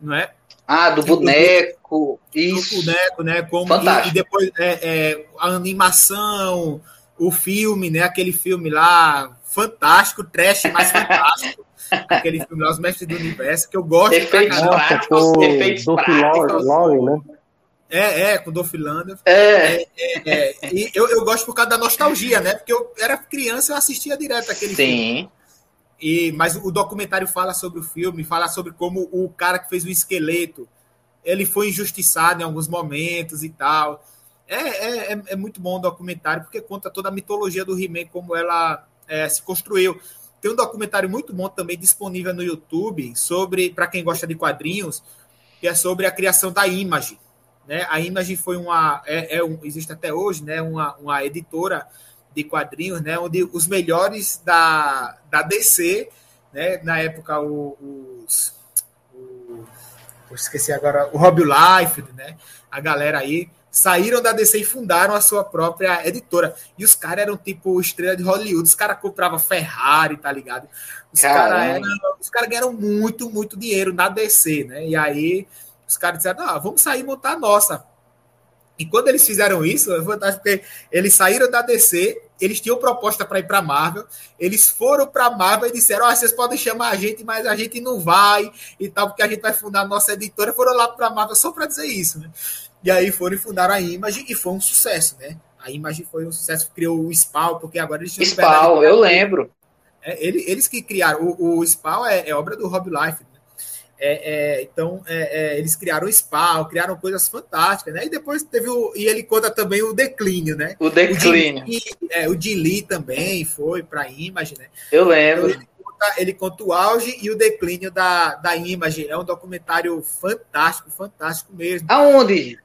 não é? Ah, do boneco, do, isso. Do boneco, né? Como e, e depois é, é, a animação, o filme, né? Aquele filme lá, fantástico, trash, mas fantástico. Aquele filme lá, Os Mestres do Universo, que eu gosto. Efeitos práticos, efeitos práticos. Lauren, né? É, é, com o Dolph Lundgren. É. é, é, é. E eu, eu gosto por causa da nostalgia, né? Porque eu era criança eu assistia direto aquele Sim. filme. E, mas o documentário fala sobre o filme, fala sobre como o cara que fez o esqueleto, ele foi injustiçado em alguns momentos e tal. É, é, é, é muito bom o documentário, porque conta toda a mitologia do He-Man, como ela é, se construiu. Tem um documentário muito bom também disponível no YouTube sobre, para quem gosta de quadrinhos, que é sobre a criação da Image. Né? A Image foi uma, é, é um, existe até hoje, né? Uma, uma editora de quadrinhos, né? Onde os melhores da, da DC, né? Na época o, os, o, esqueci agora o Rob Life, né? A galera aí saíram da DC e fundaram a sua própria editora. E os caras eram tipo estrela de Hollywood, os caras compravam Ferrari, tá ligado? Os caras cara ganharam muito, muito dinheiro na DC, né? E aí os caras disseram: ah, vamos sair e montar a nossa. E quando eles fizeram isso, é fantástico, porque eles saíram da DC, eles tinham proposta para ir para Marvel, eles foram para Marvel e disseram: oh, vocês podem chamar a gente, mas a gente não vai e tal, porque a gente vai fundar a nossa editora. Foram lá para Marvel só para dizer isso, né? E aí foram e fundaram a Image e foi um sucesso, né? A Image foi um sucesso, criou o Spawn, porque agora eles tinham. Spawn, eu lembro. É, eles, eles que criaram. O, o Spawn é, é, obra do Rob Life. Né? É, é, então, é, é, eles criaram o Spawn, criaram coisas fantásticas, né? E depois teve o. E ele conta também o declínio, né? O declínio. O Jim, é, o Jim Lee também foi para a Image, né? Eu lembro. Então, ele, conta, ele conta o auge e o declínio da, da Image. É um documentário fantástico, fantástico mesmo. Aonde?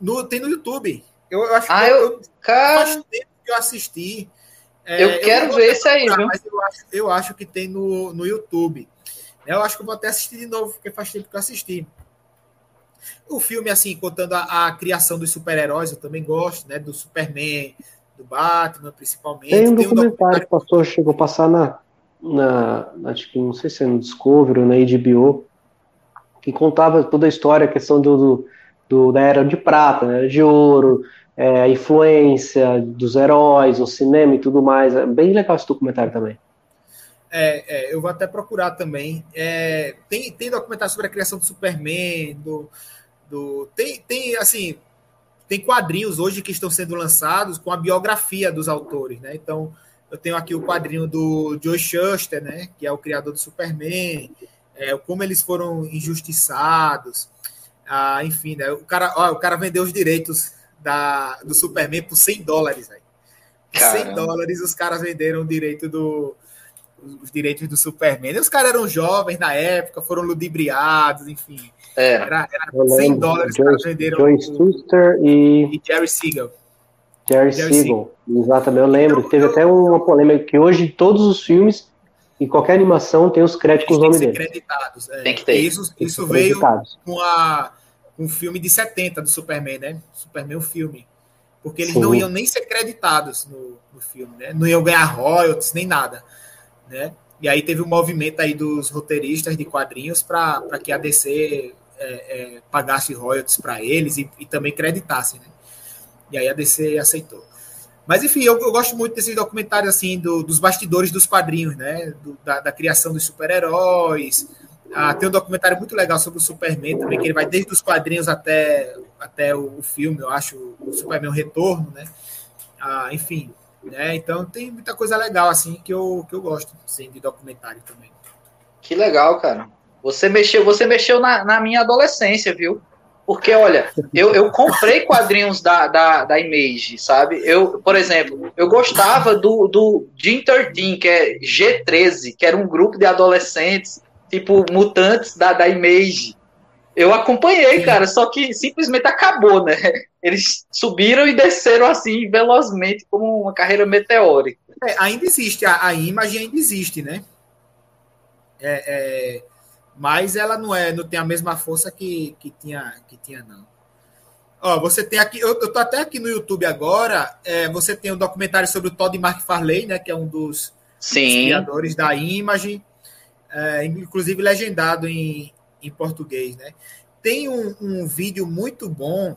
No, tem no YouTube. Eu, eu acho ah, que eu, eu, cara... faz tempo que eu assisti. É, eu quero eu ver esse aí, viu? Mas eu acho, eu acho que tem no, no YouTube. Eu acho que eu vou até assistir de novo, porque faz tempo que eu assisti. O filme, assim, contando a, a criação dos super-heróis, eu também gosto, né? Do Superman, do Batman, principalmente. Tem um, tem documentário, um documentário que o pastor chegou a passar na, na, acho que não sei se é no Discovery ou na HBO, que contava toda a história, a questão do, do do, da Era de Prata, né, de Ouro, é, a influência dos heróis, o cinema e tudo mais. É bem legal esse documentário também. É, é, eu vou até procurar também. É, tem, tem documentário sobre a criação do Superman, do, do tem, tem assim tem quadrinhos hoje que estão sendo lançados com a biografia dos autores, né? Então eu tenho aqui o quadrinho do Joe Shuster, né? Que é o criador do Superman, é, como eles foram injustiçados. Ah, enfim, né? O cara, ó, o cara vendeu os direitos da, do Superman por 100 dólares, velho. 100 dólares os caras venderam o direito do, os direitos do Superman. E os caras eram jovens na época, foram ludibriados, enfim. É. Era, era 100 dólares que eles venderam. Joey Schuster e... e Jerry Siegel. Jerry, Jerry Siegel, exatamente, eu lembro. Então, Teve eu, até uma polêmica que hoje todos os filmes e qualquer animação tem os créditos com os nomes deles. Creditados, é. Tem que ter. Isso, isso veio com a um filme de 70 do Superman, né? Superman o filme. Porque eles Sim. não iam nem ser creditados no, no filme, né? Não iam ganhar royalties nem nada, né? E aí teve um movimento aí dos roteiristas de quadrinhos para que a DC é, é, pagasse royalties para eles e, e, também creditasse, né? E aí a DC aceitou. Mas enfim, eu, eu gosto muito desses documentários assim do, dos bastidores dos quadrinhos, né? Do, da, da, criação dos super-heróis. Ah, tem um documentário muito legal sobre o Superman também, que ele vai desde os quadrinhos até, até o, o filme, eu acho, o Superman Retorno, né? Ah, enfim, né? Então tem muita coisa legal assim que eu, que eu gosto assim, de documentário também. Que legal, cara. Você mexeu, você mexeu na, na minha adolescência, viu? Porque, olha, eu, eu comprei quadrinhos da, da, da Image, sabe? Eu, por exemplo, eu gostava do, do Jim 13, que é G13, que era um grupo de adolescentes, tipo, mutantes da, da Image. Eu acompanhei, cara, só que simplesmente acabou, né? Eles subiram e desceram assim velozmente como uma carreira meteórica. É, ainda existe, a, a imagem ainda existe, né? É, é, mas ela não é, não tem a mesma força que, que tinha, que tinha não. Ó, você tem aqui, eu, eu tô até aqui no YouTube agora. É, você tem um documentário sobre o Todd McFarlane, né? Que é um dos, dos criadores da Image, é, inclusive legendado em, em português, né? Tem um, um vídeo muito bom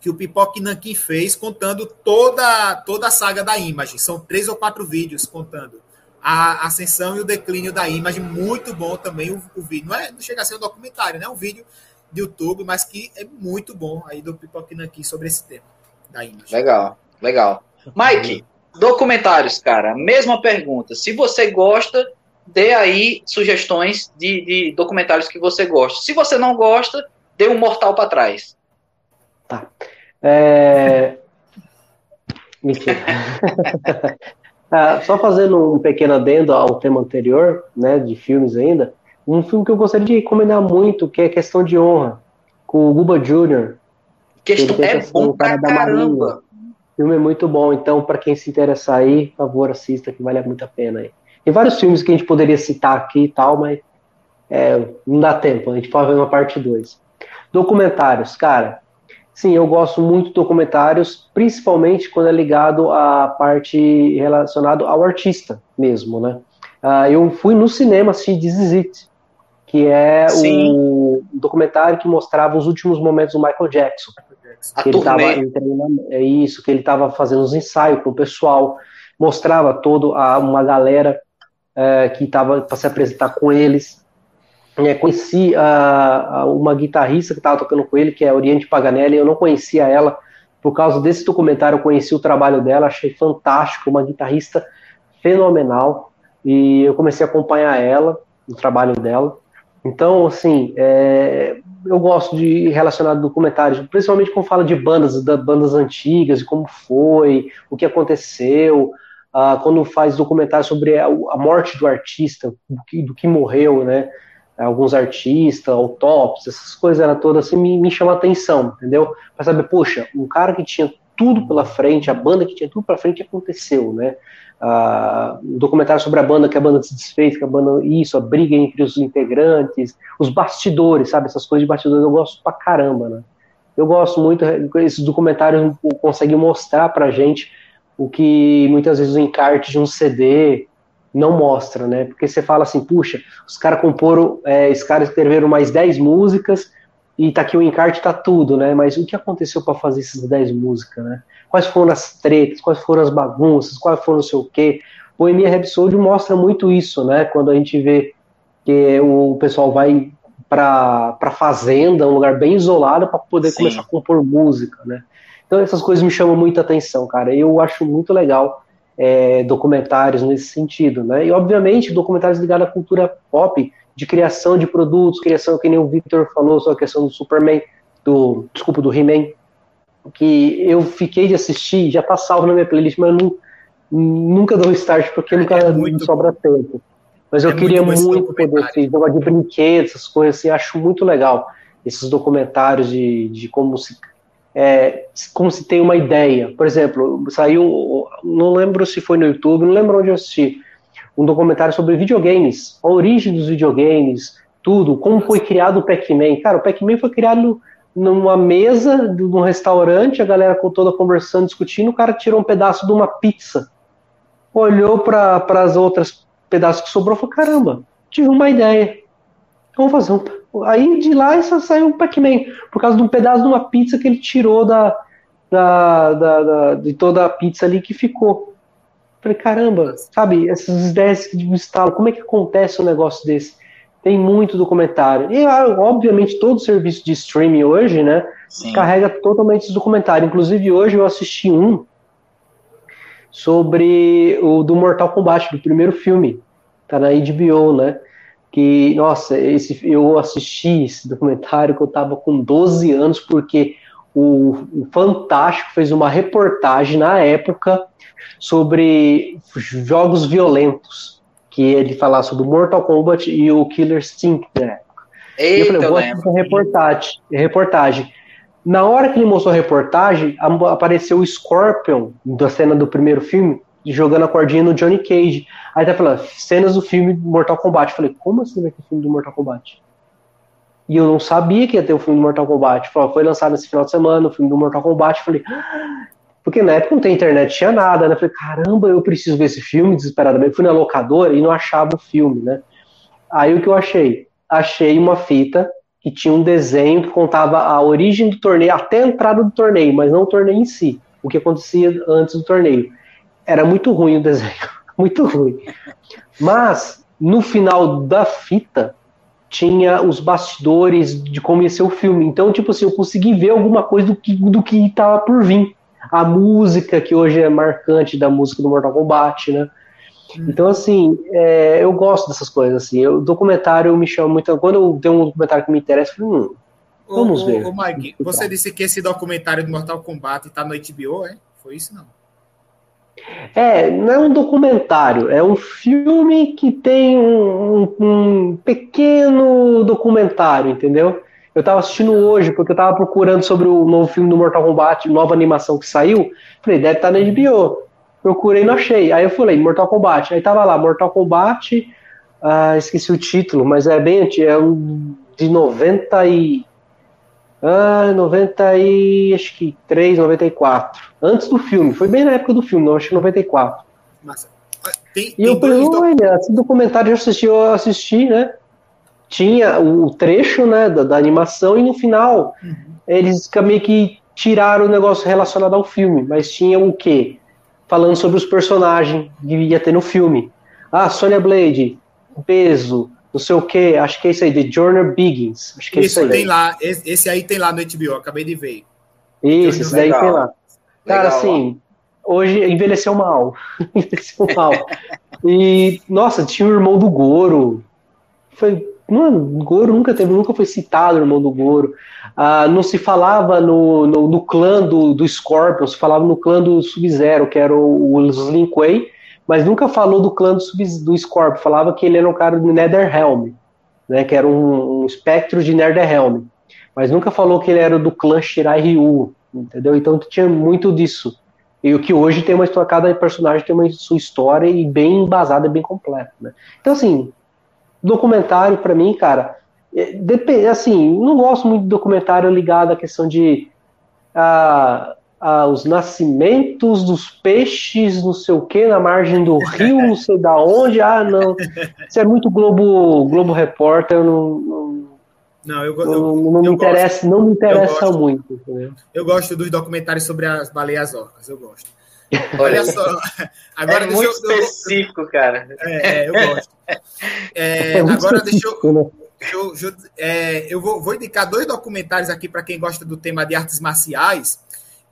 que o Pipoque Nankin fez contando toda, toda a saga da Image. São três ou quatro vídeos contando a ascensão e o declínio da Image. Muito bom também o, o vídeo. Não, é, não chega a ser um documentário, né? É um vídeo de YouTube, mas que é muito bom aí do Pipoque Nankin sobre esse tema da Image. Legal, legal. Mike, documentários, cara. Mesma pergunta. Se você gosta dê aí sugestões de, de documentários que você gosta. Se você não gosta, dê um mortal para trás. Tá. É... Mentira. ah, só fazendo um pequeno adendo ao tema anterior, né, de filmes ainda, um filme que eu gostaria de recomendar muito, que é Questão de Honra, com o Guba Jr. Questão é bom pra caramba. O filme é muito bom, então para quem se interessar aí, por favor, assista, que vale muito a pena aí. Tem vários filmes que a gente poderia citar aqui e tal, mas é, não dá tempo, a gente pode ver uma parte 2. Documentários, cara. Sim, eu gosto muito de documentários, principalmente quando é ligado à parte relacionada ao artista mesmo, né? Uh, eu fui no cinema assistir This Is It, que é o documentário que mostrava os últimos momentos do Michael Jackson. A que ele tava é isso, que ele estava fazendo os ensaios com o pessoal, mostrava todo a, uma galera é, que estava para se apresentar com eles. É, conheci a, a uma guitarrista que estava tocando com ele, que é Oriente Paganelli, eu não conhecia ela. Por causa desse documentário, eu conheci o trabalho dela, achei fantástico, uma guitarrista fenomenal. E eu comecei a acompanhar ela, o trabalho dela. Então, assim, é, eu gosto de relacionar documentários, principalmente quando fala de bandas, da bandas antigas, de como foi, o que aconteceu, uh, quando faz documentário sobre a, a, morte do artista, do que, do que morreu, né? Alguns artistas, autópsias, essas coisas eram todas assim, me, me chama atenção, entendeu? Para saber, poxa, um cara que tinha tudo pela frente, a banda que tinha tudo pela frente aconteceu, né? Uh, um documentário sobre a banda, que a banda se desfez, que a banda, isso, a briga entre os integrantes, os bastidores, sabe? Essas coisas de bastidores eu gosto pra caramba, né? Eu gosto muito, esses documentários conseguem mostrar pra gente o que muitas vezes o encarte de um CD não mostra, né? Porque você fala assim, puxa, os caras comporam, é, os caras escreveram mais 10 músicas e tá aqui o encarte, tá tudo, né? Mas o que aconteceu para fazer essas 10 músicas, né? Quais foram as tretas, quais foram as bagunças, quais foram não sei o quê. O Emi Rhapsody mostra muito isso, né? Quando a gente vê que o pessoal vai para fazenda, um lugar bem isolado para poder Sim. começar a compor música, né? Então essas coisas me chamam muita atenção, cara. Eu acho muito legal é, documentários nesse sentido, né? E obviamente documentários ligados à cultura pop, de criação de produtos, criação que nem o Victor falou sobre a questão do Superman, do desculpa do He-Man, que eu fiquei de assistir, já tá salvo na minha playlist, mas eu não, nunca dou start porque nunca é muito, sobra tempo. Mas eu é queria muito, muito poder esse negócio de brinquedos, essas coisas assim, acho muito legal esses documentários de, de como se é, como se tem uma ideia. Por exemplo, saiu, não lembro se foi no YouTube, não lembro onde eu assisti, um documentário sobre videogames, a origem dos videogames, tudo, como foi criado o Pac-Man. Cara, o Pac-Man foi criado numa mesa de um restaurante, a galera toda conversando, discutindo, o cara tirou um pedaço de uma pizza, olhou para as outras pedaços que sobrou e falou: caramba, tive uma ideia. Vamos fazer um. Aí de lá saiu um Pac-Man, por causa de um pedaço de uma pizza que ele tirou da, da, da, da de toda a pizza ali que ficou. Falei, caramba, sabe, essas ideias de instalo, como é que acontece um negócio desse? Tem muito documentário. E, ah, obviamente, todo serviço de streaming hoje, né, Sim. carrega totalmente esse documentário. Inclusive, hoje eu assisti um sobre o do Mortal Kombat, do primeiro filme. Tá na HBO, né? Que, nossa, esse, eu assisti esse documentário que eu tava com 12 anos, porque o, Fantástico fez uma reportagem na época sobre jogos violentos, que ele falar sobre Mortal Kombat e o Killer Instinct na época. Eita, e eu falei, vou assistir reportagem, reportagem. Na hora que ele mostrou a reportagem, apareceu o Scorpion da cena do primeiro filme, jogando a cordinha no Johnny Cage. Aí tá falando, cenas do filme Mortal Kombat. Eu falei, como assim vai ter filme do Mortal Kombat? E eu não sabia que ia ter o filme do Mortal Kombat. Foi lançado nesse final de semana, o filme do Mortal Kombat. Falei, ah! porque na época não tem internet, tinha nada, né? Falei, caramba, eu preciso ver esse filme desesperadamente. Fui na locadora e não achava o filme, né? Aí o que eu achei? Achei uma fita que tinha um desenho que contava a origem do torneio, até a entrada do torneio, mas não o torneio em si, o que acontecia antes do torneio. Era muito ruim o desenho, muito ruim. Mas, no final da fita, tinha os bastidores de como ia ser o filme. Então, tipo assim, eu consegui ver alguma coisa do que do que estava por vir. A música, que hoje é marcante da música do Mortal Kombat, né? Hum. Então, assim, é, eu gosto dessas coisas, assim. O documentário me chama muito. Quando eu tenho um documentário que me interessa, eu falo, hum, vamos o, ver. O Mike, você disse que esse documentário do Mortal Kombat está no HBO, é? Foi isso, não? É, não é um documentário, é um filme que tem um, um pequeno documentário, entendeu? Eu estava assistindo hoje, porque eu estava procurando sobre o novo filme do Mortal Kombat, nova animação que saiu. Falei, deve estar tá na HBO procurei não achei. Aí eu falei, Mortal Kombat. Aí tava lá, Mortal Kombat, ah, esqueci o título, mas é bem antigo, é um de 90 e. Ah, 90 e. acho que 3, 94. Antes do filme, foi bem na época do filme, não, acho que 94. Massa. Tem, e eu falei, olha, esse documentário eu assisti, eu assisti, né? Tinha o trecho, né, da, da animação, e no final uhum. eles meio que tiraram o negócio relacionado ao filme, mas tinha o quê? falando sobre os personagens que ia ter no filme. Ah, Sonya Blade, peso, não sei o que, acho que é isso aí, The Journey Begins. Acho que isso, é isso aí. tem lá, esse aí tem lá no HBO, acabei de ver. Isso, esse daí tem lá. Cara, Legal, assim, hoje envelheceu mal. envelheceu mal. e, nossa, tinha o irmão do Goro. Foi, mano, o Goro nunca teve, nunca foi citado o irmão do Goro. Ah, não se falava no, no, no, clã do, do Scorpion, se falava no clã do Sub-Zero, que era o, o Slim Quay, mas nunca falou do clã do, do Scorpion, falava que ele era um cara do Netherhelm, né, que era um, um espectro de Netherhelm, mas nunca falou que ele era do clã Shirai Ryu, entendeu? Então tinha muito disso. E o que hoje tem uma história, cada personagem tem uma sua história e bem embasada, bem completa, né? Então assim, documentário para mim, cara, é, assim, não gosto muito de documentário ligado à questão de a, a, os nascimentos dos peixes, não sei o que, na margem do rio, não sei da onde. Ah, não. Isso é muito Globo, Globo Repórter, eu não, não não, eu, não, eu, não me interessa, gosto, não me interessa gosto, muito. Entendeu? Eu gosto dos documentários sobre as baleias orcas, eu gosto. Olha só. Agora é muito eu, específico, eu, cara. É, é, eu gosto. É, é agora deixa eu, né? eu, eu, é, eu vou, vou, indicar dois documentários aqui para quem gosta do tema de artes marciais.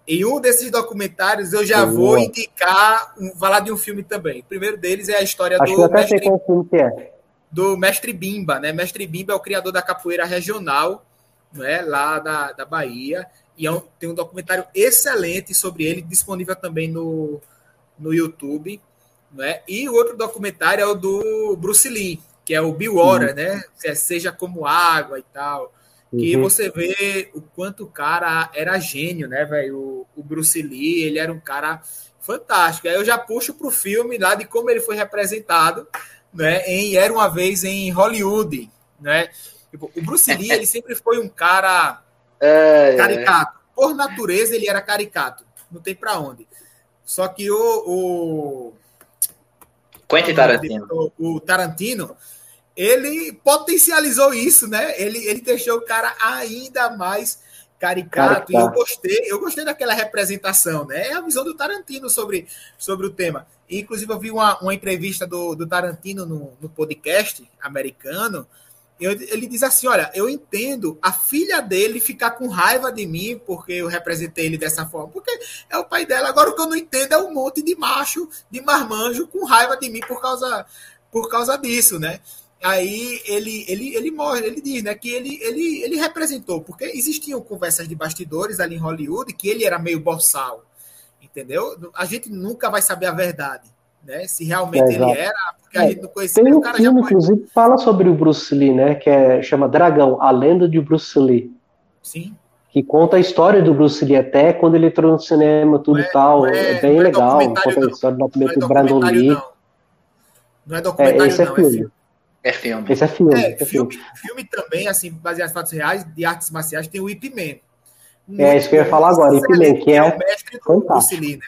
Em um desses documentários eu já vou indicar, um, falar de um filme também. O primeiro deles é a história Acho do mestre, é. do mestre Bimba, né? Mestre Bimba é o criador da capoeira regional, né? Lá da, da Bahia. E é um, tem um documentário excelente sobre ele, disponível também no, no YouTube. Né? E o outro documentário é o do Bruce Lee, que é o Be Water, uhum. né? É Seja como água e tal. Que uhum. você vê o quanto o cara era gênio, né, velho? O, o, Bruce Lee, ele era um cara fantástico. Aí eu já puxo pro filme lá de como ele foi representado, né? Em Era uma vez em Hollywood, né? Tipo, o Bruce Lee, ele sempre foi um cara é, caricato. É. Por natureza, ele era caricato. Não tem para onde. Só que o, o Quentin Tarantino. O, o, Tarantino, ele potencializou isso, né? Ele, ele deixou o cara ainda mais caricato. caricato. E eu gostei, eu gostei daquela representação, né? É a visão do Tarantino sobre, sobre o tema. E, inclusive, eu vi uma, uma entrevista do, do Tarantino no, no podcast americano. ele diz assim: Olha, eu entendo a filha dele ficar com raiva de mim porque eu representei ele dessa forma, porque é o pai dela. Agora, o que eu não entendo é um monte de macho, de marmanjo, com raiva de mim por causa, por causa disso, né? Aí ele, ele, ele morre, ele diz, né, que ele, ele, ele representou, porque existiam conversas de bastidores ali em Hollywood que ele era meio boçal, entendeu? A gente nunca vai saber a verdade, né? Se realmente é, ele era, porque a é, gente não conhecia. Tem um filme, já inclusive, fala sobre o Bruce Lee, né? Que é, chama Dragão, a lenda de Bruce Lee. Sim. Que conta a história do Bruce Lee até quando ele entrou no cinema, tudo é, tal. É, é, bem é legal. Conta a história do documento do Brandon Lee. Não. não é documentário, esse é não, filme. é filme. É filme. Esse é filme. É, é filme, filme. filme. também, assim, baseado em fatos reais, de artes marciais, tem o Ip Man. É isso que eu ia falar agora, Ip Man, que é o mestre do Bruce Lee, né?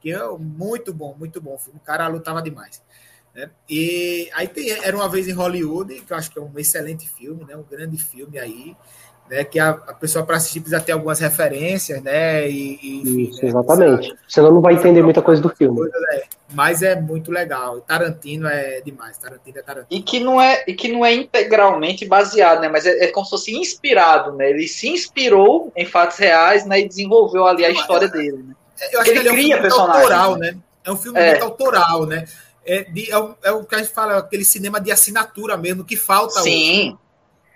Que é muito bom, muito bom. O cara lutava demais. Né? E aí tem Era Uma Vez em Hollywood, que eu acho que é um excelente filme, né? Um grande filme aí né, que a, a pessoa para assistir precisa ter algumas referências, né? E, e enfim, Isso, né, exatamente. Precisa, Senão não vai entender muita coisa do filme. Coisa, né, mas é muito legal. Tarantino é demais. Tarantino é Tarantino. E que não é, e que não é integralmente baseado, né? Mas é, é como se fosse inspirado, né? Ele se inspirou em fatos reais, né? E desenvolveu ali a história dele. Né? Eu acho ele que ele cria é um filme autoral, né? É um filme é. muito autoral, né? É, de, é, o, é, o, que a gente fala, aquele cinema de assinatura mesmo, que falta Sim. Hoje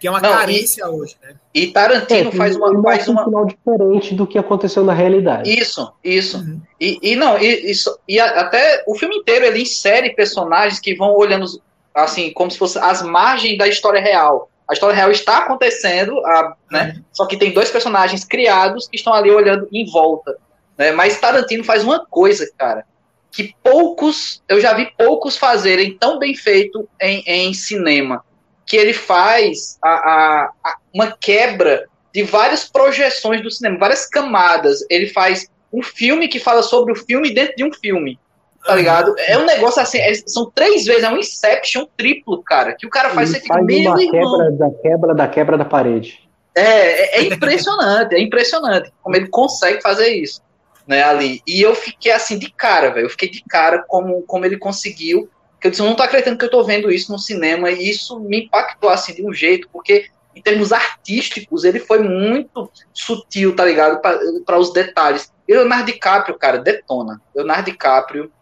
que é uma não, carência e, hoje, né? E Tarantino é, faz uma faz uma final diferente do que aconteceu na realidade. Isso, isso. Uhum. E, e não, e, isso, e até o filme inteiro ele insere personagens que vão olhando assim como se fosse as margens da história real. A história real está acontecendo, a, né? Uhum. Só que tem dois personagens criados que estão ali olhando em volta. Né? Mas Tarantino faz uma coisa, cara, que poucos, eu já vi poucos fazerem tão bem feito em, em cinema que ele faz a, a, a uma quebra de várias projeções do cinema, várias camadas. Ele faz um filme que fala sobre o filme dentro de um filme. Tá ligado? É um negócio assim, é, são três vezes, é um Inception triplo, cara, que o cara faz, ele você fica meio uma quebra da quebra da quebra da parede. É, é, é impressionante, é impressionante como ele consegue fazer isso, né, ali. E eu fiquei assim de cara, velho, eu fiquei de cara como, como ele conseguiu que eu disse, eu não tô acreditando que eu tô vendo isso no cinema, e isso me impactou assim de um jeito, porque em termos artísticos, ele foi muito sutil, tá ligado? Para os detalhes. E Leonardo DiCaprio, cara, detona. Leonardo DiCaprio.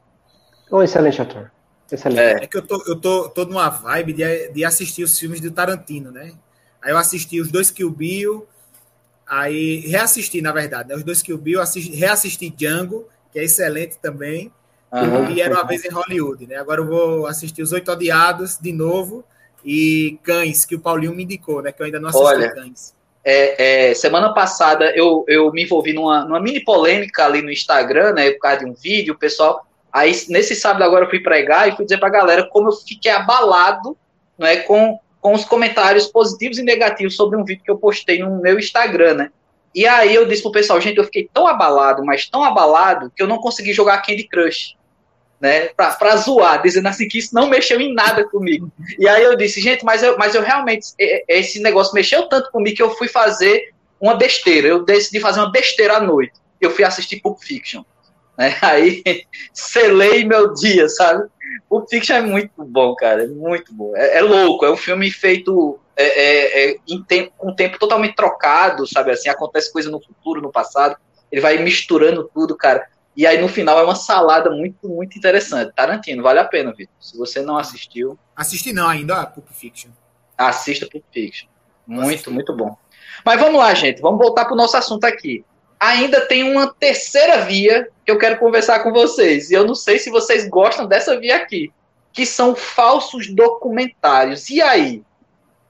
Um excelente ator. Excelente. É, é que eu tô, eu tô, tô numa vibe de, de assistir os filmes do Tarantino, né? Aí eu assisti os dois Kill Bill, aí reassisti, na verdade, né? Os dois Kill Bill, assisti, reassisti Django, que é excelente também. Uhum. E era uma vez em Hollywood, né? Agora eu vou assistir Os Oito Odiados de novo e Cães, que o Paulinho me indicou, né? Que eu ainda não assisti Olha, Cães. É, é, semana passada eu, eu me envolvi numa, numa mini polêmica ali no Instagram, né? Por causa de um vídeo, o pessoal. Aí, nesse sábado agora eu fui pregar e fui dizer pra galera como eu fiquei abalado, né? Com, com os comentários positivos e negativos sobre um vídeo que eu postei no meu Instagram, né? E aí eu disse pro pessoal, gente, eu fiquei tão abalado, mas tão abalado, que eu não consegui jogar Candy Crush né, pra, pra zoar, dizendo assim que isso não mexeu em nada comigo. E aí eu disse, gente, mas eu, mas eu realmente, esse negócio mexeu tanto comigo que eu fui fazer uma besteira. Eu decidi fazer uma besteira à noite. Eu fui assistir Pulp Fiction. Né? Aí selei meu dia, sabe? Pulp Fiction é muito bom, cara, é muito bom. É, é louco, é um filme feito é, é, é tempo, com tempo totalmente trocado, sabe? Assim, acontece coisa no futuro, no passado. Ele vai misturando tudo, cara. E aí no final é uma salada muito, muito interessante. Tarantino, vale a pena, Vitor. Se você não assistiu. Assisti não ainda, Pulp Fiction. Assista Pulp Fiction. Muito, muito bom. Mas vamos lá, gente, vamos voltar para o nosso assunto aqui. Ainda tem uma terceira via que eu quero conversar com vocês, e eu não sei se vocês gostam dessa via aqui, que são falsos documentários. E aí?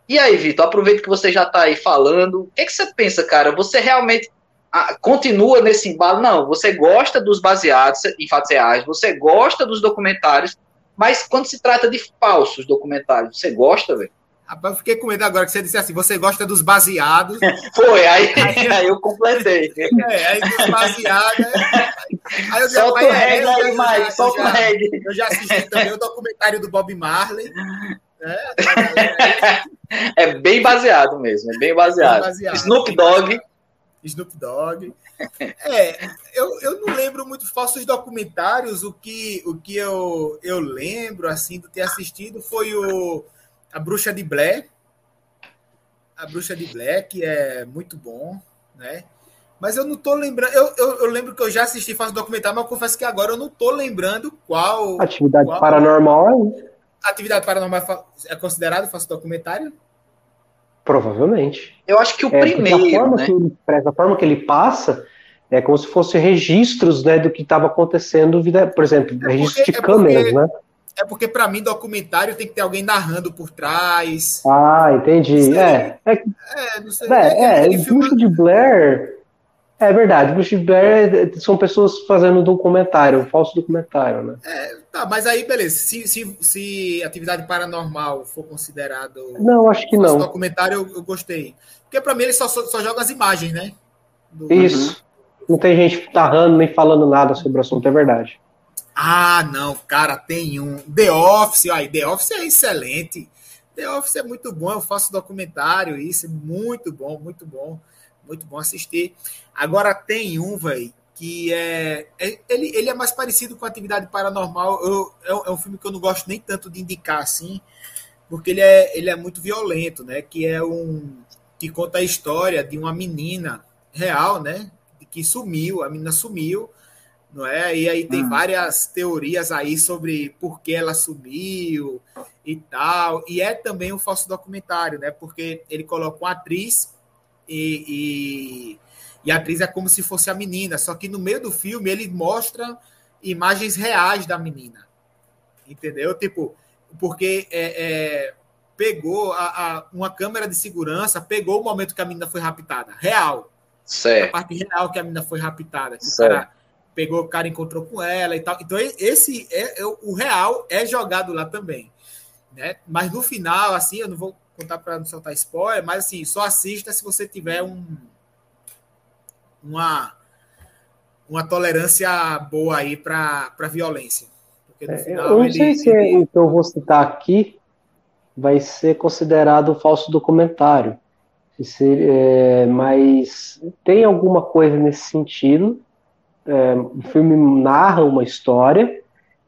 E aí, Vitor, aproveita que você já está aí falando. O que, que, você pensa, cara? Você realmente ah, continua nesse embalo? Não, você gosta dos baseados em fatos reais, você gosta dos documentários, mas quando se trata de falsos documentários, você gosta, velho? Rapaz, eu fiquei com medo agora que você disse assim: você gosta dos baseados. Foi, aí, aí, eu completei. É, aí dos baseados. Aí eu solta o reggae é, aí, mais, solta o reggae. Eu já assisti também o documentário do Bob Marley. É, é bem baseado mesmo, é bem baseado. Bem baseado Snoop Dogg. Snoop Dogg. É, eu, eu não lembro muito falsos documentários. O que, o que eu, eu lembro, assim, de ter assistido foi o A Bruxa de Blair. A Bruxa de Blair, que é muito bom, né? Mas eu não tô lembrando. Eu, eu, eu lembro que eu já assisti falso documentário, mas eu confesso que agora eu não tô lembrando qual. Atividade qual... paranormal é Atividade paranormal é considerado falso documentário? Provavelmente. Eu acho que o é, primeiro. A forma, né? que ele, a forma que ele passa é como se fosse registros né, do que estava acontecendo, por exemplo, é registros de é câmeras, porque, né? É porque, para mim, documentário tem que ter alguém narrando por trás. Ah, entendi. É, é, é, não sei. É, é, é filme... de Blair. É verdade, de Blair são pessoas fazendo um documentário, um falso documentário, né? É, tá, mas aí, beleza. Se, se, se atividade paranormal for considerado. Não, acho que não. documentário, eu, eu gostei. Porque para mim ele só, só, só, joga as imagens, né? Do... Isso. Não tem gente narrando nem falando nada sobre o assunto, é verdade. Ah, não, cara, tem um. The Office, aí, The Office é excelente. The Office é muito bom, eu faço documentário, isso, é muito bom, muito bom muito bom assistir. Agora tem um, velho, que é, é, ele, ele é mais parecido com Atividade Paranormal. Eu, é, é, um filme que eu não gosto nem tanto de indicar assim, porque ele é, ele é muito violento, né? Que é um que conta a história de uma menina real, né? Que sumiu, a menina sumiu, não é? E aí tem hum. várias teorias aí sobre por que ela sumiu e tal. E é também um falso documentário, né? Porque ele coloca uma atriz e, e, e, a atriz é como se fosse a menina, só que no meio do filme ele mostra imagens reais da menina. Entendeu? Tipo, porque é, é, pegou a, a, uma câmera de segurança, pegou o momento que a menina foi raptada. Real. Certo. A parte real que a menina foi raptada. O cara pegou, o cara encontrou com ela e tal. Então, esse é, é o real é jogado lá também. Né? Mas no final, assim, eu não vou contar para não soltar spoiler, mas assim, só assista se você tiver um uma uma tolerância boa aí para violência. Porque no final, eu não sei se ele... o que eu vou citar aqui vai ser considerado um falso documentário. É, mas tem alguma coisa nesse sentido. É, o filme narra uma história,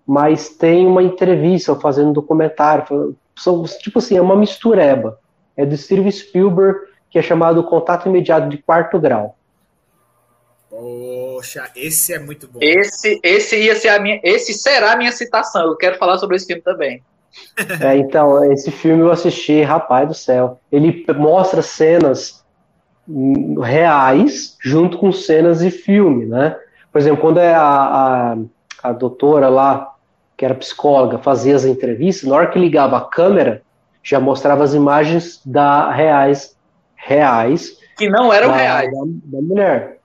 mas tem uma entrevista fazendo um documentário, são, tipo assim, é uma mistureba. É do Steven Spielberg, que é chamado Contato Imediato de Quarto Grau. Poxa, esse é muito bom. Esse, esse ia ser a minha, esse será a minha citação. Eu quero falar sobre esse filme também. É, então, esse filme eu assisti, rapaz do céu. Ele mostra cenas reais junto com cenas de filme, né? Por exemplo, quando é a, a, a doutora lá que era psicóloga, fazia as entrevistas, na hora que ligava a câmera, já mostrava as imagens da reais, reais. Que não eram da, reais. Da, da mulher.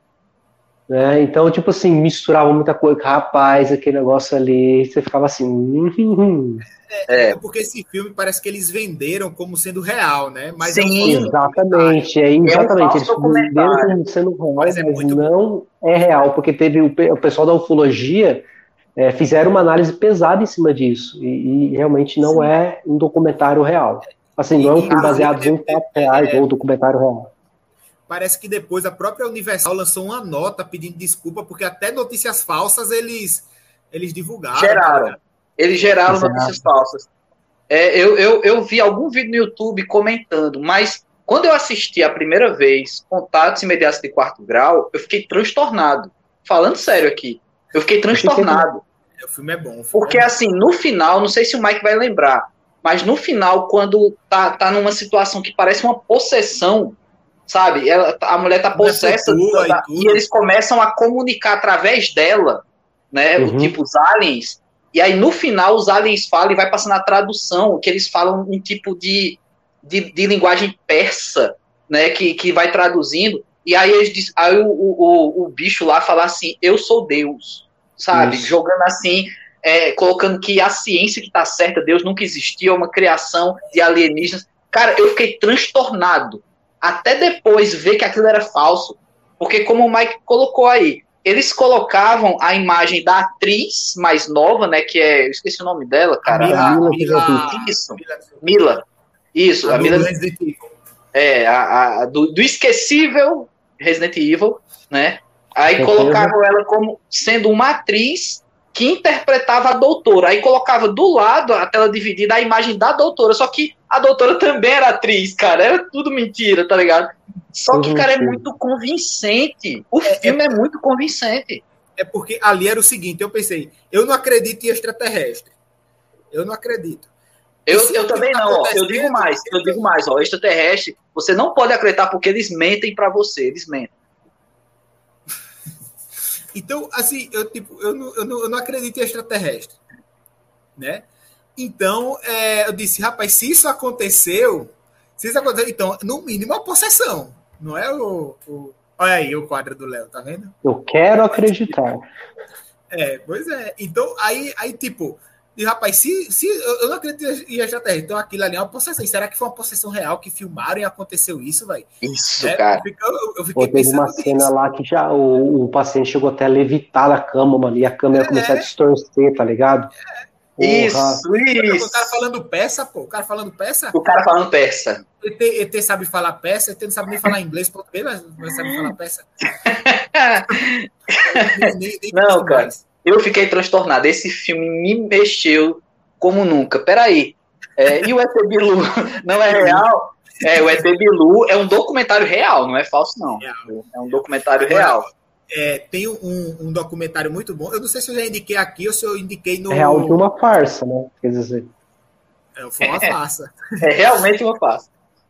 Né? Então, tipo assim, misturava muita coisa. Rapaz, aquele negócio ali, você ficava assim. Hum, hum, hum. É, é, porque esse filme parece que eles venderam como sendo real, né? Mas Sim, é um exatamente, é exatamente. É um eles venderam como sendo real, mas, é mas não bom. é real, porque teve o, o pessoal da ufologia é, fizeram uma análise pesada em cima disso, e, e realmente não Sim. é um documentário real. Assim, não é um filme baseado em fatos reais é, ou documentário real. Parece que depois a própria Universal lançou uma nota pedindo desculpa, porque até notícias falsas eles, eles divulgaram. Geraram. Cara. Eles geraram Exato. notícias falsas. É, eu, eu, eu vi algum vídeo no YouTube comentando, mas quando eu assisti a primeira vez Contatos Imediatos de Quarto Grau, eu fiquei transtornado. Falando sério aqui. Eu fiquei transtornado. O filme é bom. Filme porque, é bom. assim, no final, não sei se o Mike vai lembrar, mas no final, quando tá, tá numa situação que parece uma possessão, sabe? Ela, a mulher tá possessa e, e, eles começam a comunicar através dela, né? Uhum. Tipo, os aliens. E aí, no final, os aliens falam e vai passando a tradução, que eles falam um tipo de, de, de linguagem persa, né? Que, que vai traduzindo. E aí, eles, aí o, o, o bicho lá fala assim: Eu sou Deus, sabe? Isso. Jogando assim. É, colocando que a ciência que tá certa, Deus nunca existiu, é uma criação de alienígenas. Cara, eu fiquei transtornado até depois ver que aquilo era falso. Porque, como o Mike colocou aí, eles colocavam a imagem da atriz mais nova, né? Que é. Eu esqueci o nome dela, cara. Mila, a, Mila, isso. Mila. Isso, a, a Mila. É, a, a do, do, esquecível Resident Evil, né? Aí colocavam ela como sendo uma atriz que interpretava a doutora. Aí colocava do lado a tela dividida a imagem da doutora, só que a doutora também era atriz, cara. Era tudo mentira, tá ligado? Só que, cara, é muito convincente. O é, filme é, é muito convincente. É porque ali era o seguinte, eu pensei, eu não acredito em extraterrestre. Eu não acredito. Eu, eu também tá não, ó, eu digo mais, eu digo mais, ó, extraterrestre, você não pode acreditar porque eles mentem para você, eles mentem. Então, assim, eu, tipo, eu, não, eu, não, eu não acredito em extraterrestre, né? Então, é, eu disse, rapaz, se isso aconteceu, se isso aconteceu, então, no mínimo, a possessão, não é o, o... Olha aí o quadro do Léo, tá vendo? Eu quero acreditar. É, pois é. Então, aí, aí tipo, e, rapaz, se, se eu não acredito em extraterrestre, então aquilo ali é uma possessão. Será que foi uma possessão real que filmaram e aconteceu isso, velho? Isso, é, cara. Eu, fiquei, eu, fiquei Pô, teve uma cena lá que já o, o, paciente chegou até a levitar na cama, mano, e a câmera é, começou a distorcer, tá ligado? Isso, isso. O cara falando peça, pô. O cara falando peça. O cara falando peça. ET, ET sabe falar peça, ET não sabe nem falar inglês, português, mas sabe falar peça. nem, nem, nem não, cara. Mais. Eu fiquei transtornado. Esse filme me mexeu como nunca. Peraí. É, e o ET Bilu não é real? É, o ET Bilu é um documentário real, não é falso, não. É um documentário real. É, tem um, um, documentário muito bom. Eu não sei se eu já indiquei aqui ou se eu indiquei no. É real de uma farsa, né? Quer dizer. É, foi uma farsa. É, realmente uma farsa.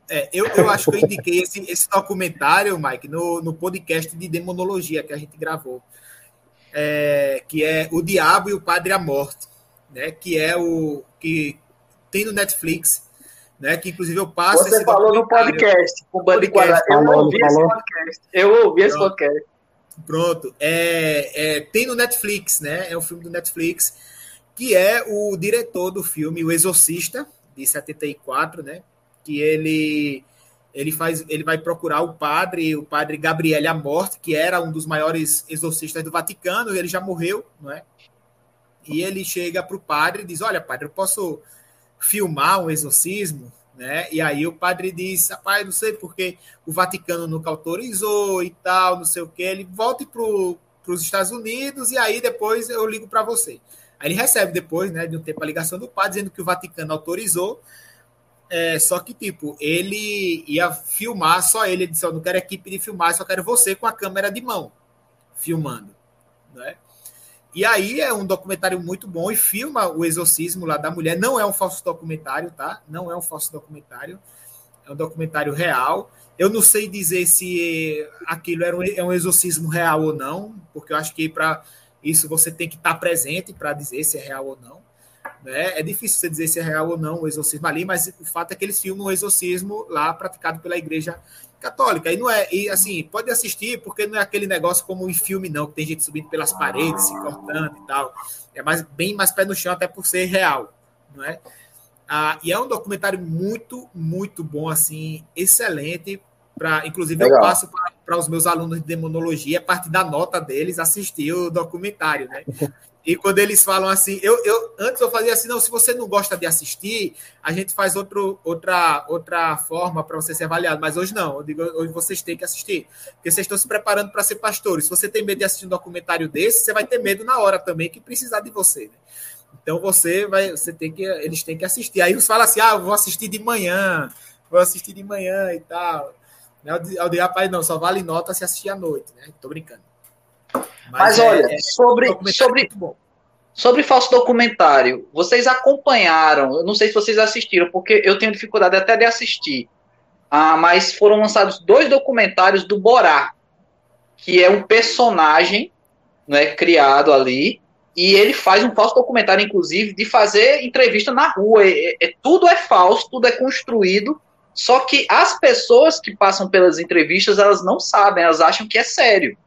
É, eu, eu acho que eu indiquei esse, esse documentário, Mike, no, no podcast de demonologia que a gente gravou é, que é O Diabo e o Padre à Morte, né? Que é o que tem no Netflix, né? Que inclusive eu passo. Você falou no podcast, com o podcast. Eu ouvi esse podcast. Eu ouvi esse podcast. Pronto. É, é, tem no Netflix, né? É um filme do Netflix, que é o diretor do filme O Exorcista, de 74, né? Que ele ele faz, ele vai procurar o padre, o padre Gabriele Amorte, que era um dos maiores exorcistas do Vaticano, ele já morreu, não é? E ele chega para o padre e diz: Olha, padre, eu posso filmar um exorcismo, né? E aí o padre diz: Rapaz, não sei porque o Vaticano nunca autorizou e tal, não sei o que. Ele volte para os Estados Unidos e aí depois eu ligo para você. Aí ele recebe depois, né, de um tempo a ligação do padre dizendo que o Vaticano autorizou é, só que, tipo, ele ia filmar só ele. Ele disse: Eu não quero equipe de filmar, só quero você com a câmera de mão filmando. Né? E aí é um documentário muito bom e filma o exorcismo lá da mulher. Não é um falso documentário, tá? Não é um falso documentário. É um documentário real. Eu não sei dizer se aquilo era um, é um exorcismo real ou não, porque eu acho que para isso você tem que estar presente para dizer se é real ou não. Né? É difícil você dizer se é real ou não o exorcismo ali, mas o fato é que eles filmam o exorcismo lá praticado pela Igreja Católica. E não é, e assim, pode assistir, porque não é aquele negócio como em filme, não, que tem gente subindo pelas paredes, se cortando e tal. É mais, bem mais pé no chão, até por ser real, não é? Ah, e é um documentário muito, muito bom, assim, excelente. Pra, inclusive, Legal. eu passo para os meus alunos de demonologia, a partir da nota deles, assistir o documentário, né? E quando eles falam assim, eu, eu antes eu fazia assim, não, se você não gosta de assistir, a gente faz outro, outra, outra forma para você ser avaliado. Mas hoje não, eu digo, hoje vocês têm que assistir. Porque vocês estão se preparando para ser pastores. Se você tem medo de assistir um documentário desse, você vai ter medo na hora também que precisar de você. Né? Então você vai, você tem que, eles têm que assistir. Aí eles falam assim, ah, vou assistir de manhã, vou assistir de manhã e tal. Eu digo, rapaz, não, só vale nota se assistir à noite, né? Tô brincando. Mas, Mas é, olha, é, sobre, sobre, sobre falso documentário, vocês acompanharam, eu não sei se vocês assistiram, porque eu tenho dificuldade até de assistir. ah, mas foram lançados dois documentários do Borá, que é um personagem né, criado ali, e ele faz um falso documentário, inclusive, de fazer entrevista na rua. É, é, tudo é falso, tudo é construído, só que as pessoas que passam pelas entrevistas, elas não sabem, elas acham que é sério.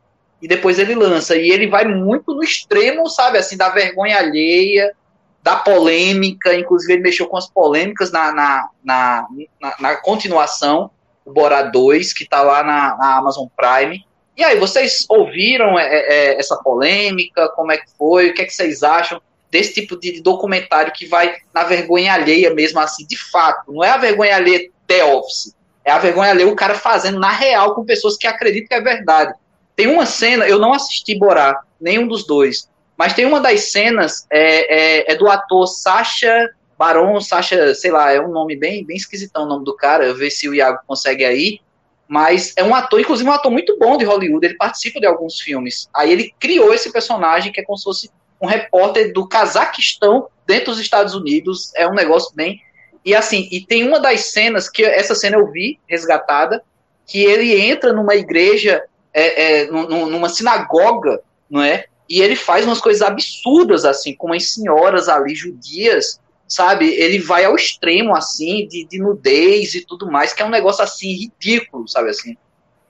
E depois ele lança, e ele vai muito no extremo, sabe, assim, da vergonha alheia, da polêmica, inclusive ele mexeu com as polêmicas na, na, na, na, na continuação, o Bora 2, que está lá na, na Amazon Prime, e aí, vocês ouviram é, é, é, essa polêmica? Como é que foi? O que, é que vocês acham desse tipo de documentário que vai na vergonha alheia mesmo, assim, de fato? Não é a vergonha alheia The Office, é a vergonha alheia o cara fazendo na real com pessoas que acreditam que é verdade. Tem uma cena, eu não assisti Borá, nenhum dos dois, mas tem uma das cenas, é, é, é do ator Sacha Baron, Sacha, sei lá, é um nome bem, bem esquisitão o nome do cara, eu ver se o Iago consegue aí, mas é um ator, inclusive um ator muito bom de Hollywood, ele participa de alguns filmes. Aí ele criou esse personagem que é como se fosse um repórter do Cazaquistão dentro dos Estados Unidos, é um negócio bem... E assim, e tem uma das cenas, que essa cena eu vi, resgatada, que ele entra numa igreja, é, é, numa sinagoga, não é? E ele faz umas coisas absurdas, assim, com as senhoras ali, judias, sabe? Ele vai ao extremo, assim, de, de nudez e tudo mais, que é um negócio, assim, ridículo, sabe, assim.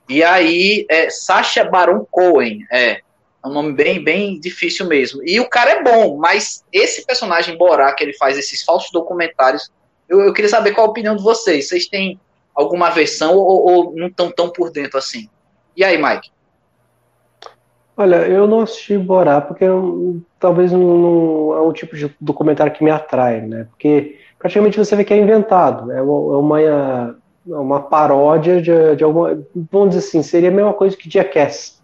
E aí, é, Sacha Baron Cohen, é, é um nome bem, bem difícil mesmo. E o cara é bom, mas esse personagem Borá, que ele faz esses falsos documentários, eu, eu queria saber qual a opinião de vocês. Vocês têm alguma versão ou, ou não estão tão por dentro assim? E aí, Mike? Olha, eu não assisti Borá porque eu, talvez não, não, é um tipo de documentário que me atrai, né? Porque praticamente você vê que é inventado, né? é uma, é uma paródia de, de alguma. Vamos dizer assim, seria a mesma coisa que Jackass.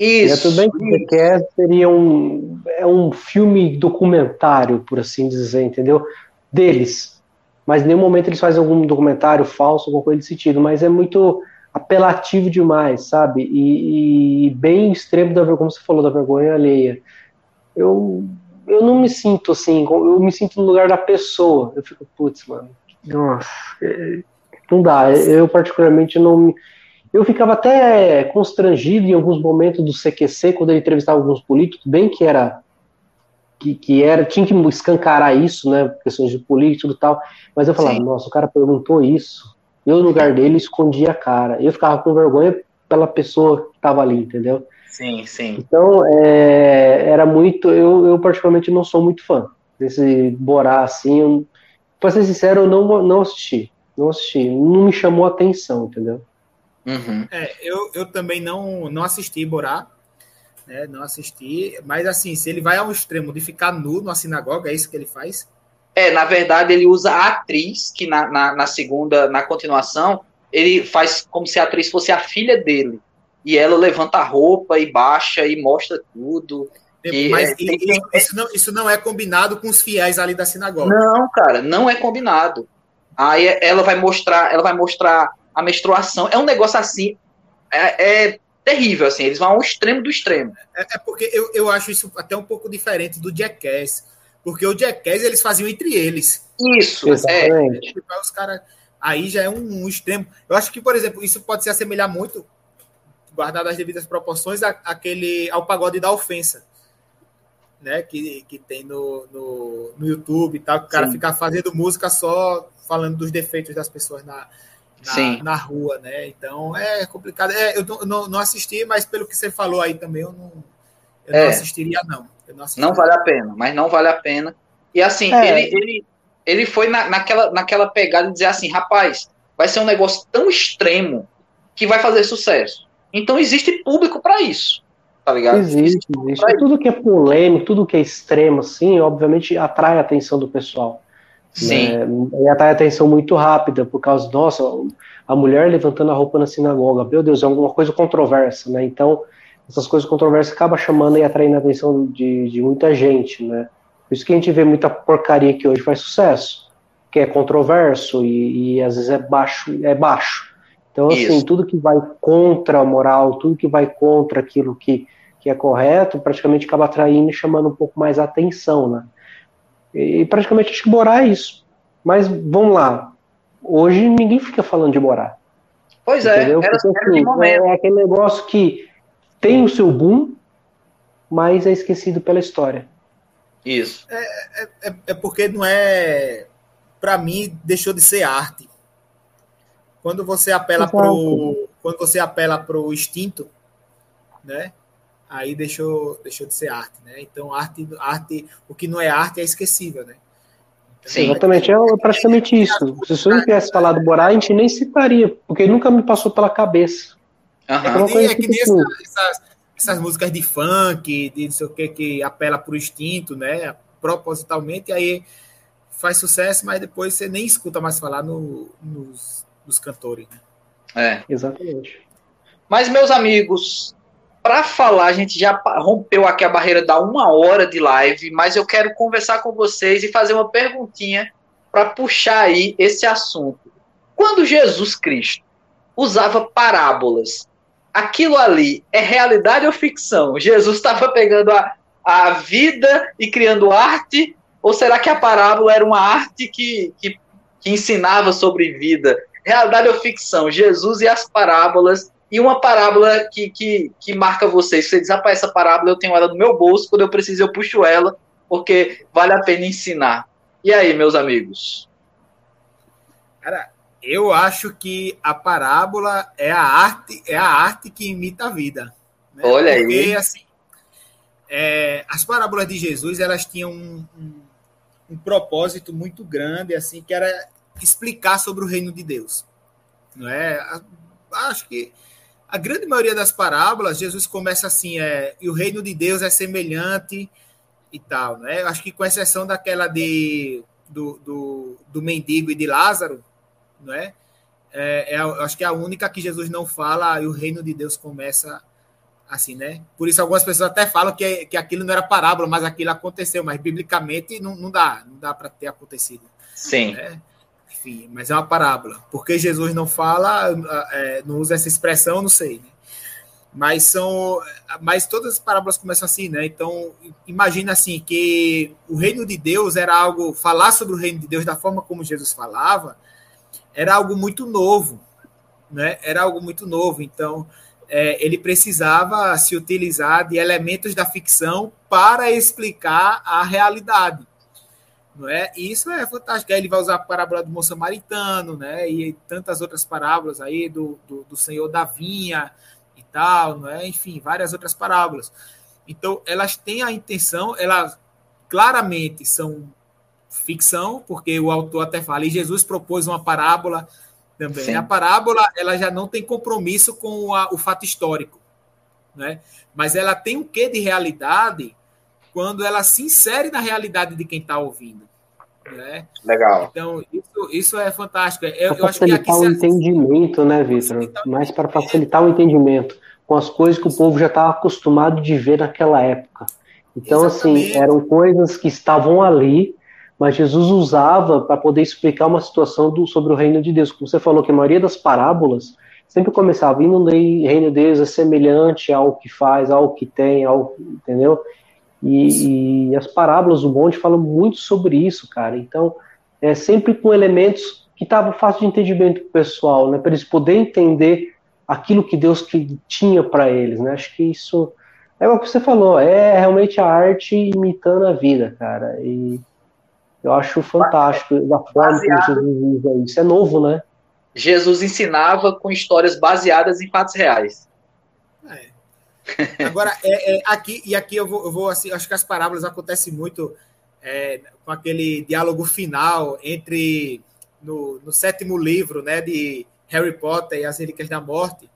Isso. É tudo bem que Jackass seria um, é um filme documentário, por assim dizer, entendeu? Deles. Mas em nenhum momento eles fazem algum documentário falso, alguma coisa desse sentido, mas é muito apelativo demais, sabe? E, e, bem extremo da como você falou da vergonha alheia. Eu eu não me sinto assim, eu me sinto no lugar da pessoa. Eu fico, putz, mano, nossa, é, não dá. Eu particularmente não me eu ficava até constrangido em alguns momentos do CQC quando ele entrevistava alguns políticos, bem que era que, que era tinha que escancarar isso, né, questões de político e tal. Mas eu falava, Sim. nossa, o cara perguntou isso. Eu, no lugar dele, escondia a cara. Eu ficava com vergonha pela pessoa que estava ali, entendeu? Sim, sim. Então, é, era muito. Eu, eu, particularmente, não sou muito fã desse Borá assim. Eu, pra ser sincero, eu não, não assisti. Não assisti. Não me chamou a atenção, entendeu? Uhum. É, eu, eu também não, não assisti Borá. Né, não assisti, mas assim, se ele vai ao extremo de ficar nu numa sinagoga, é isso que ele faz? É, na verdade, ele usa a atriz, que na, na, na, segunda, na continuação, ele faz como se a atriz fosse a filha dele. E ela levanta a roupa e baixa e mostra tudo. E, Mas é, tem, isso, isso, não, isso não é combinado com os fiéis ali da sinagoga. Não, cara, não é combinado. Aí ela vai mostrar, ela vai mostrar a menstruação. É um negócio assim, é, é terrível, assim. Eles vão ao extremo do extremo. É, é porque eu, eu acho isso até um pouco diferente do Jackass porque o Jackass eles faziam entre eles. Isso, exatamente. É, os cara, aí já é um, um, extremo. Eu acho que, por exemplo, isso pode se assemelhar muito, guardado as devidas proporções, a, aquele, ao pagode da ofensa. Né, que, que tem no, no, no YouTube e tal, que o cara Sim. fica fazendo música só falando dos defeitos das pessoas na, na, na, rua, né? Então é complicado. É, eu não, não, assisti, mas pelo que você falou aí também, eu não, eu é. não assistiria, não. Não vale a pena, mas não vale a pena. E assim, é. ele, ele, ele foi na, naquela, naquela pegada de dizer assim, rapaz, vai ser um negócio tão extremo que vai fazer sucesso. Então existe público para isso. Tá ligado? Existe, existe. Tudo que é polêmico, tudo que é extremo, assim, obviamente atrai a atenção do pessoal. Sim. Né? E atrai a atenção muito rápida, por causa, nossa, a mulher levantando a roupa na sinagoga, meu Deus, é alguma coisa controversa, né? Então, essas coisas controversas acabam chamando e atraindo a atenção de, de muita gente, né? Por isso que a gente vê muita porcaria que hoje faz sucesso, que é controverso e, e às vezes é baixo, é baixo. Então, assim, isso. tudo que vai contra a moral, tudo que vai contra aquilo que, que é correto, praticamente acaba atraindo e chamando um pouco mais a atenção, né? E praticamente acho que Borá é isso. Mas vamos lá. hoje ninguém fica falando de morar. Pois é, entendeu? era, Porque, era assim, momento. é aquele negócio que tem o seu boom, mas é esquecido pela história. Isso. É, é porque não é. Para mim, deixou de ser arte. Quando você apela Exato. pro. Quando você apela pro instinto, né? Aí deixou, deixou de ser arte, né? Então, arte, arte, o que não é arte é esquecível, né? Então, Sim. Exatamente, é praticamente isso. Se você não tivesse falado Borá, a gente nem citaria, porque nunca me passou pela cabeça. Aham. É coisa é que que, nem tipo, essa- essas, essas músicas de funk, de não sei o que, que apela pro instinto, né? Propositalmente, aí faz sucesso, mas depois você nem escuta mais falar no- nos, nos cantores. Né? É. Exatamente. Mas, meus amigos, para falar, a gente já rompeu aqui a barreira da uma hora de live, mas eu quero conversar com vocês e fazer uma perguntinha para puxar aí esse assunto. Quando Jesus Cristo usava parábolas, aquilo ali é realidade ou ficção? Jesus estava pegando a, a vida e criando arte? Ou será que a parábola era uma arte que, que, que ensinava sobre vida? Realidade ou ficção? Jesus e as parábolas e uma parábola que, que, que marca vocês. Você diz, rapaz, essa parábola eu tenho ela no meu bolso, quando eu preciso eu puxo ela, porque vale a pena ensinar. E aí, meus amigos? Cara, eu acho que a parábola é a arte, é a arte que imita a vida. né? Olha aí. Porque, assim, é, as parábolas de Jesus, elas tinham um, um, um propósito muito grande, assim, que era explicar sobre o reino de Deus. Não é? Acho que a grande maioria das parábolas, Jesus começa assim, é, e o reino de Deus é semelhante e tal, né? Acho que com exceção daquela de do, do, do mendigo e de Lázaro, não é? É, é acho que é a única que Jesus não fala e o reino de Deus começa assim, né? Por isso algumas pessoas até falam que, que aquilo não era parábola, mas aquilo aconteceu, mas biblicamente não, não dá, não dá para ter acontecido. Sim. né? Enfim, mas é uma parábola. Porque Jesus não fala, é, não usa essa expressão, não sei. Né? Mas são, mas todas as parábolas começam assim, né? Então imagina assim que o reino de Deus era algo, falar sobre o reino de Deus da forma como Jesus falava, era algo muito novo, né? Era algo muito novo. Então é, ele precisava se utilizar de elementos da ficção para explicar a realidade não é? E isso é fantástico. Aí ele vai usar a parábola do bom samaritano, né? E tantas outras parábolas aí do, do, do Senhor da vinha e tal, não é? Enfim, várias outras parábolas. Então, elas têm a intenção, elas claramente são ficção, porque o autor até fala, e Jesus propôs uma parábola também. Sim. A parábola, ela já não tem compromisso com a- o fato histórico, né? Mas ela tem um quê de realidade quando ela se insere na realidade de quem está ouvindo. Né? Legal. Então, isso, isso é fantástico. Eu, Para eu acho que aqui facilitar o entendimento, né, Vitor? Mais para facilitar o entendimento com as coisas que o povo já estava acostumado de ver naquela época. Então, Exatamente. assim, eram coisas que estavam ali, mas Jesus usava para poder explicar uma situação do, sobre o reino de Deus. Como você falou que a maioria das parábolas sempre começava, indo no reino de Deus é semelhante ao que faz, ao que tem, ao, entendeu? E, e as parábolas do monte falam muito sobre isso, cara. Então, é sempre com elementos que estavam fácil de entendimento para o pessoal, né? Para eles poderem entender aquilo que Deus que tinha para eles, né? Acho que isso é o que você falou, é realmente a arte imitando a vida, cara. E eu acho fantástico da forma como Baseado- Jesus usa isso. É novo, né? Jesus ensinava com histórias baseadas em fatos reais. É. Agora, é, é, aqui, e aqui eu vou, eu vou assim, acho que as parábolas acontecem muito é, com aquele diálogo final entre no, no sétimo livro né, de Harry Potter e as Relíquias da Morte,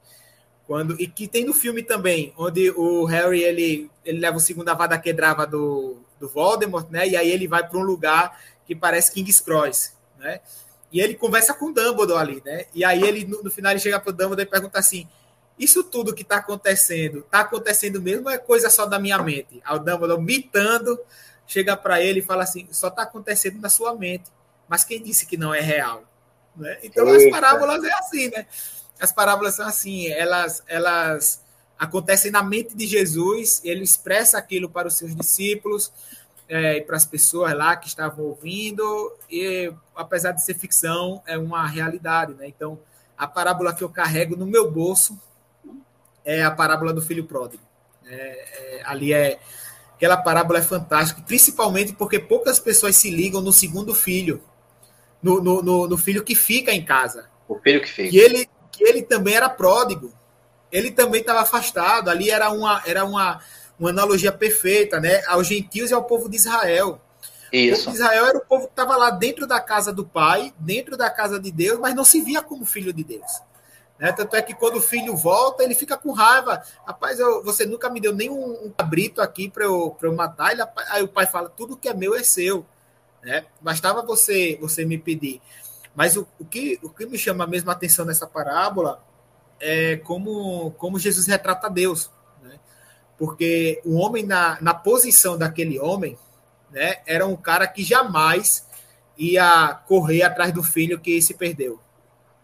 quando, e que tem no filme também, onde o Harry ele, ele leva o segundo avada quedrava do, do Voldemort, né? E aí ele vai para um lugar que parece King's Cross, né? E ele conversa com o Dumbledore ali, né? E aí ele no, no final ele chega para o Dumbledore e pergunta assim: isso tudo que está acontecendo, está acontecendo mesmo ou é coisa só da minha mente? Aí o Dumbledore, mitando, chega para ele e fala assim: só está acontecendo na sua mente. Mas quem disse que não é real? Né? Então as Eita. parábolas é assim, né? As parábolas são assim, elas, elas acontecem na mente de Jesus, ele expressa aquilo para os seus discípulos, é, para as pessoas lá que estavam ouvindo, e apesar de ser ficção, é uma realidade, né? Então, a parábola que eu carrego no meu bolso é a parábola do filho pródigo. É, é, ali é aquela parábola é fantástica, principalmente porque poucas pessoas se ligam no segundo filho, no, no, no, no filho que fica em casa. O filho que fica. E ele, que ele também era pródigo. Ele também estava afastado. Ali era uma, era uma, uma analogia perfeita, né? Aos gentios e ao povo de Israel. Isso. O povo de Israel era o povo que estava lá dentro da casa do pai, dentro da casa de Deus, mas não se via como filho de Deus. Né? Tanto é que quando o filho volta, ele fica com raiva. Rapaz, eu, você nunca me deu nem um, um cabrito aqui para eu, eu matar. Ele, aí o pai fala: tudo que é meu é seu. Né? Bastava você, você me pedir. Mas o, o, que, o que me chama mesmo a atenção nessa parábola é como, como Jesus retrata Deus. Né? Porque o homem, na, na posição daquele homem, né, era um cara que jamais ia correr atrás do filho que se perdeu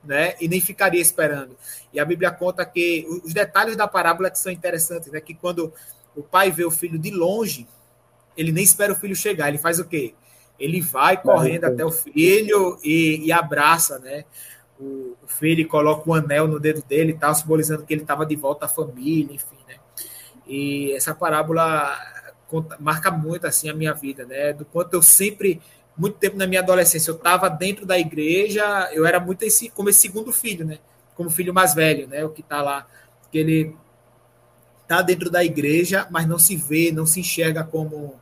né? E nem ficaria esperando. E a Bíblia conta que os detalhes da parábola que são interessantes, né? Que quando o pai vê o filho de longe, ele nem espera o filho chegar, ele faz o quê? Ele vai correndo até o filho e, e abraça, né? O, o, filho coloca um anel no dedo dele e tal, simbolizando que ele estava de volta à família, enfim, né? E essa parábola conta, marca muito assim a minha vida, né? Do quanto eu sempre muito tempo na minha adolescência eu estava dentro da igreja, eu era muito esse como esse segundo filho, né? Como filho mais velho, né? O que está lá, que ele está dentro da igreja, mas não se vê, não se enxerga como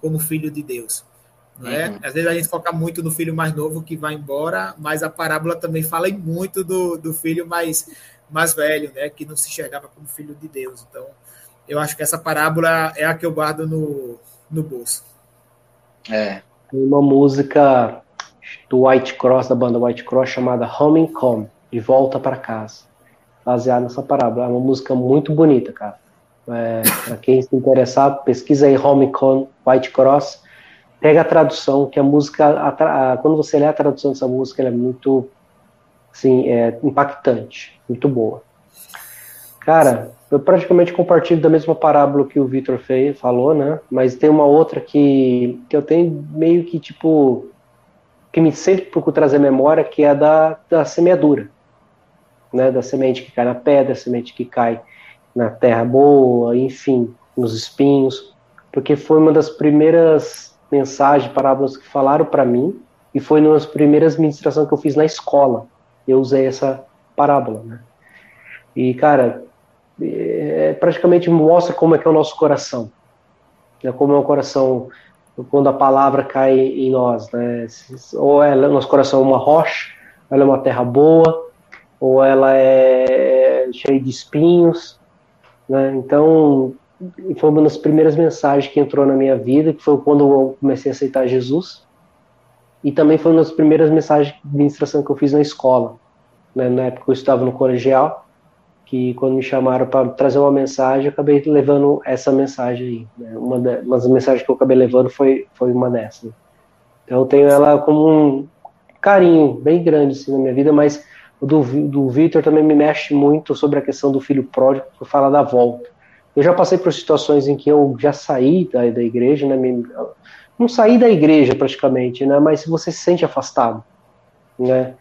como filho de Deus. Né? Uhum. Às vezes a gente foca muito no filho mais novo que vai embora, mas a parábola também fala muito do, do filho mais, mais velho, né? que não se enxergava como filho de Deus. Então, eu acho que essa parábola é a que eu guardo no, no bolso. É, tem uma música do White Cross, da banda White Cross, chamada Homing Come, De Volta para Casa, baseada nessa parábola. É uma música muito bonita, cara. É, para quem se interessar, pesquisa aí Homing Come, White Cross, pega a tradução, que a música, a, a, quando você lê a tradução dessa música, ela é muito, assim, é, impactante, muito boa. Cara, eu praticamente compartilho da mesma parábola que o Victor fez, falou, né? Mas tem uma outra que, que eu tenho meio que, tipo, que me sempre procuro trazer memória, que é da, da semeadura. Né? Da semente que cai na pedra, semente que cai na terra boa, enfim, nos espinhos. Porque foi uma das primeiras mensagens, parábolas que falaram para mim, e foi das primeiras ministrações que eu fiz na escola. Eu usei essa parábola, né? E, cara, é, praticamente mostra como é que é o nosso coração, né? como é o coração quando a palavra cai em nós, né? Ou ela, nosso coração é uma rocha, ela é uma terra boa, ou ela é cheia de espinhos, né? Então, foi uma das primeiras mensagens que entrou na minha vida, que foi quando eu comecei a aceitar Jesus, e também foi uma das primeiras mensagens de administração que eu fiz na escola, né? na época eu estava no colegial, que quando me chamaram para trazer uma mensagem, eu acabei levando essa mensagem aí. Né? Uma, das mensagens que eu acabei levando foi, foi uma dessas. Então eu tenho ela como um carinho bem grande assim, na minha vida, mas o do, do Victor também me mexe muito sobre a questão do filho pródigo, por falar da volta. Eu já passei por situações em que eu já saí da, da igreja, né? Não saí da igreja praticamente, né? Mas você se sente afastado, né?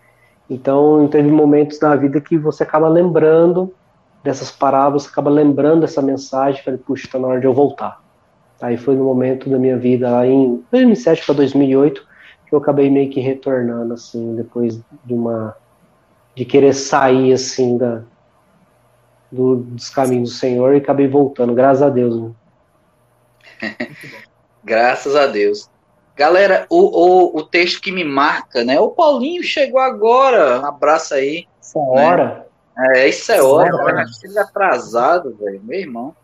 Então, teve momentos na vida que você acaba lembrando dessas parábolas, acaba lembrando essa mensagem, falei, puxa, está na hora de eu voltar. Aí foi no momento da minha vida, lá em 2007 para 2008, que eu acabei meio que retornando, assim, depois de uma. de querer sair, assim, da, do, dos caminhos do Senhor e acabei voltando, graças a Deus. Né? graças a Deus. Galera, o, o, o texto que me marca, né? O Paulinho chegou agora, um abraço aí. Essa hora. Né? É, isso é hora, hora. Chega atrasado, velho, meu irmão.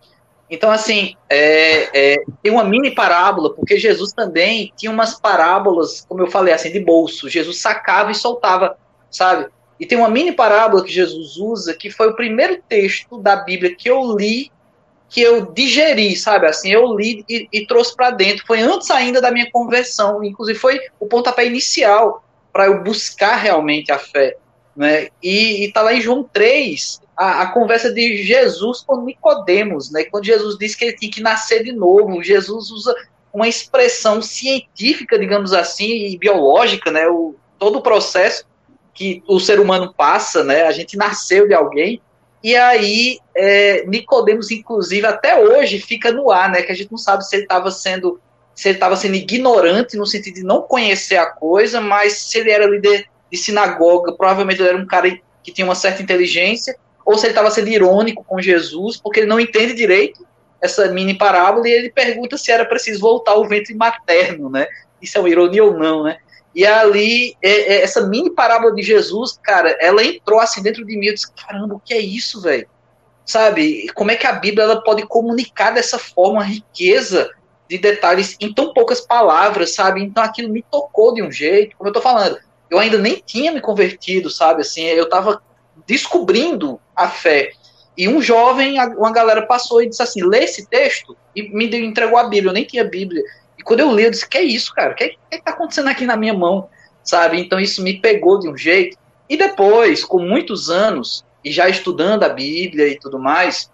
Então, assim, é, é, tem uma mini parábola, porque Jesus também tinha umas parábolas, como eu falei, assim, de bolso. Jesus sacava e soltava, sabe? E tem uma mini parábola que Jesus usa, que foi o primeiro texto da Bíblia que eu li que eu digeri, sabe? Assim, eu li e, e trouxe para dentro. Foi antes ainda da minha conversão, inclusive foi o pontapé inicial para eu buscar realmente a fé, né? E, está lá em João 3, a, a, conversa de Jesus com Nicodemos, né? Quando Jesus disse que ele tinha que nascer de novo, Jesus usa uma expressão científica, digamos assim, e biológica, né? O, todo o processo que o ser humano passa, né? A gente nasceu de alguém e aí é, Nicodemos, inclusive, até hoje fica no ar, né? Que a gente não sabe se ele estava sendo se ele estava sendo ignorante no sentido de não conhecer a coisa, mas se ele era líder de sinagoga, provavelmente ele era um cara que tinha uma certa inteligência, ou se ele estava sendo irônico com Jesus, porque ele não entende direito essa mini parábola e ele pergunta se era preciso voltar ao ventre materno, né? Isso é uma ironia ou não, né? E ali, é, é, essa mini parábola de Jesus, cara, ela entrou assim dentro de mim. Eu disse: caramba, o que é isso, velho? Sabe? Como é que a Bíblia ela pode comunicar dessa forma riqueza de detalhes em tão poucas palavras, sabe? Então aquilo me tocou de um jeito, como eu tô falando. Eu ainda nem tinha me convertido, sabe? Assim, eu tava descobrindo a fé. E um jovem, uma galera passou e disse assim: lê esse texto e me entregou a Bíblia. Eu nem tinha Bíblia. Quando eu li, eu disse: que é isso, cara? O que, que, que tá acontecendo aqui na minha mão? Sabe? Então isso me pegou de um jeito. E depois, com muitos anos, e já estudando a Bíblia e tudo mais,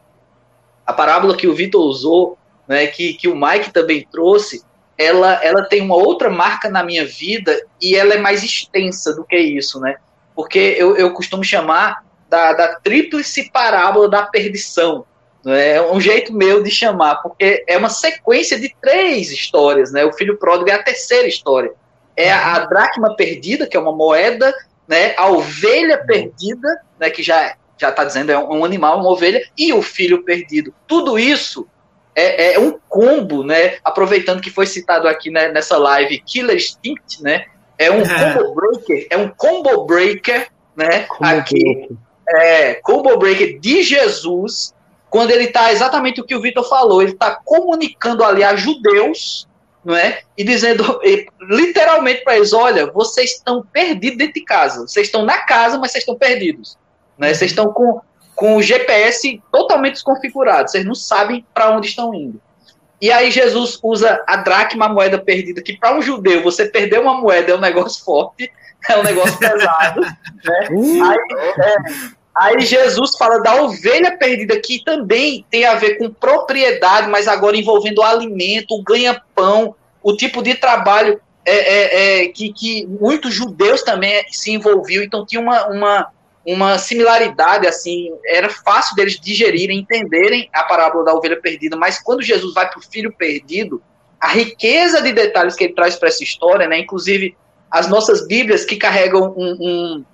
a parábola que o Vitor usou, né, que, que o Mike também trouxe, ela, ela tem uma outra marca na minha vida e ela é mais extensa do que isso, né? Porque eu, eu costumo chamar da, da tríplice parábola da perdição. É um jeito meu de chamar, porque é uma sequência de três histórias. Né? O filho pródigo é a terceira história. É a, a dracma perdida, que é uma moeda, né? a ovelha perdida, né? que já já está dizendo é um animal, uma ovelha, e o filho perdido. Tudo isso é, é, um combo, né? Aproveitando que foi citado aqui né, nessa live, Killer Instinct, né? É um é. combo breaker, é um combo breaker, né? Combo aqui. É, combo breaker de Jesus, quando ele está exatamente o que o Vitor falou, ele está comunicando ali a judeus, não é? E dizendo literalmente para eles: olha, vocês estão perdidos dentro de casa. Vocês estão na casa, mas vocês estão perdidos. Né? Vocês estão com, com o GPS totalmente desconfigurado. Vocês não sabem para onde estão indo. E aí Jesus usa a dracma, a moeda perdida, que para um judeu você perder uma moeda é um negócio forte, é um negócio pesado. né? Uh! Aí, é, Aí Jesus fala da ovelha perdida, que também tem a ver com propriedade, mas agora envolvendo o alimento, o ganha-pão, o tipo de trabalho é, é, é, que, que muitos judeus também se envolviam, então tinha uma, uma, uma similaridade, assim, era fácil deles digerirem, entenderem a parábola da ovelha perdida, mas quando Jesus vai para o filho perdido, a riqueza de detalhes que ele traz para essa história, né, inclusive as nossas Bíblias que carregam um, um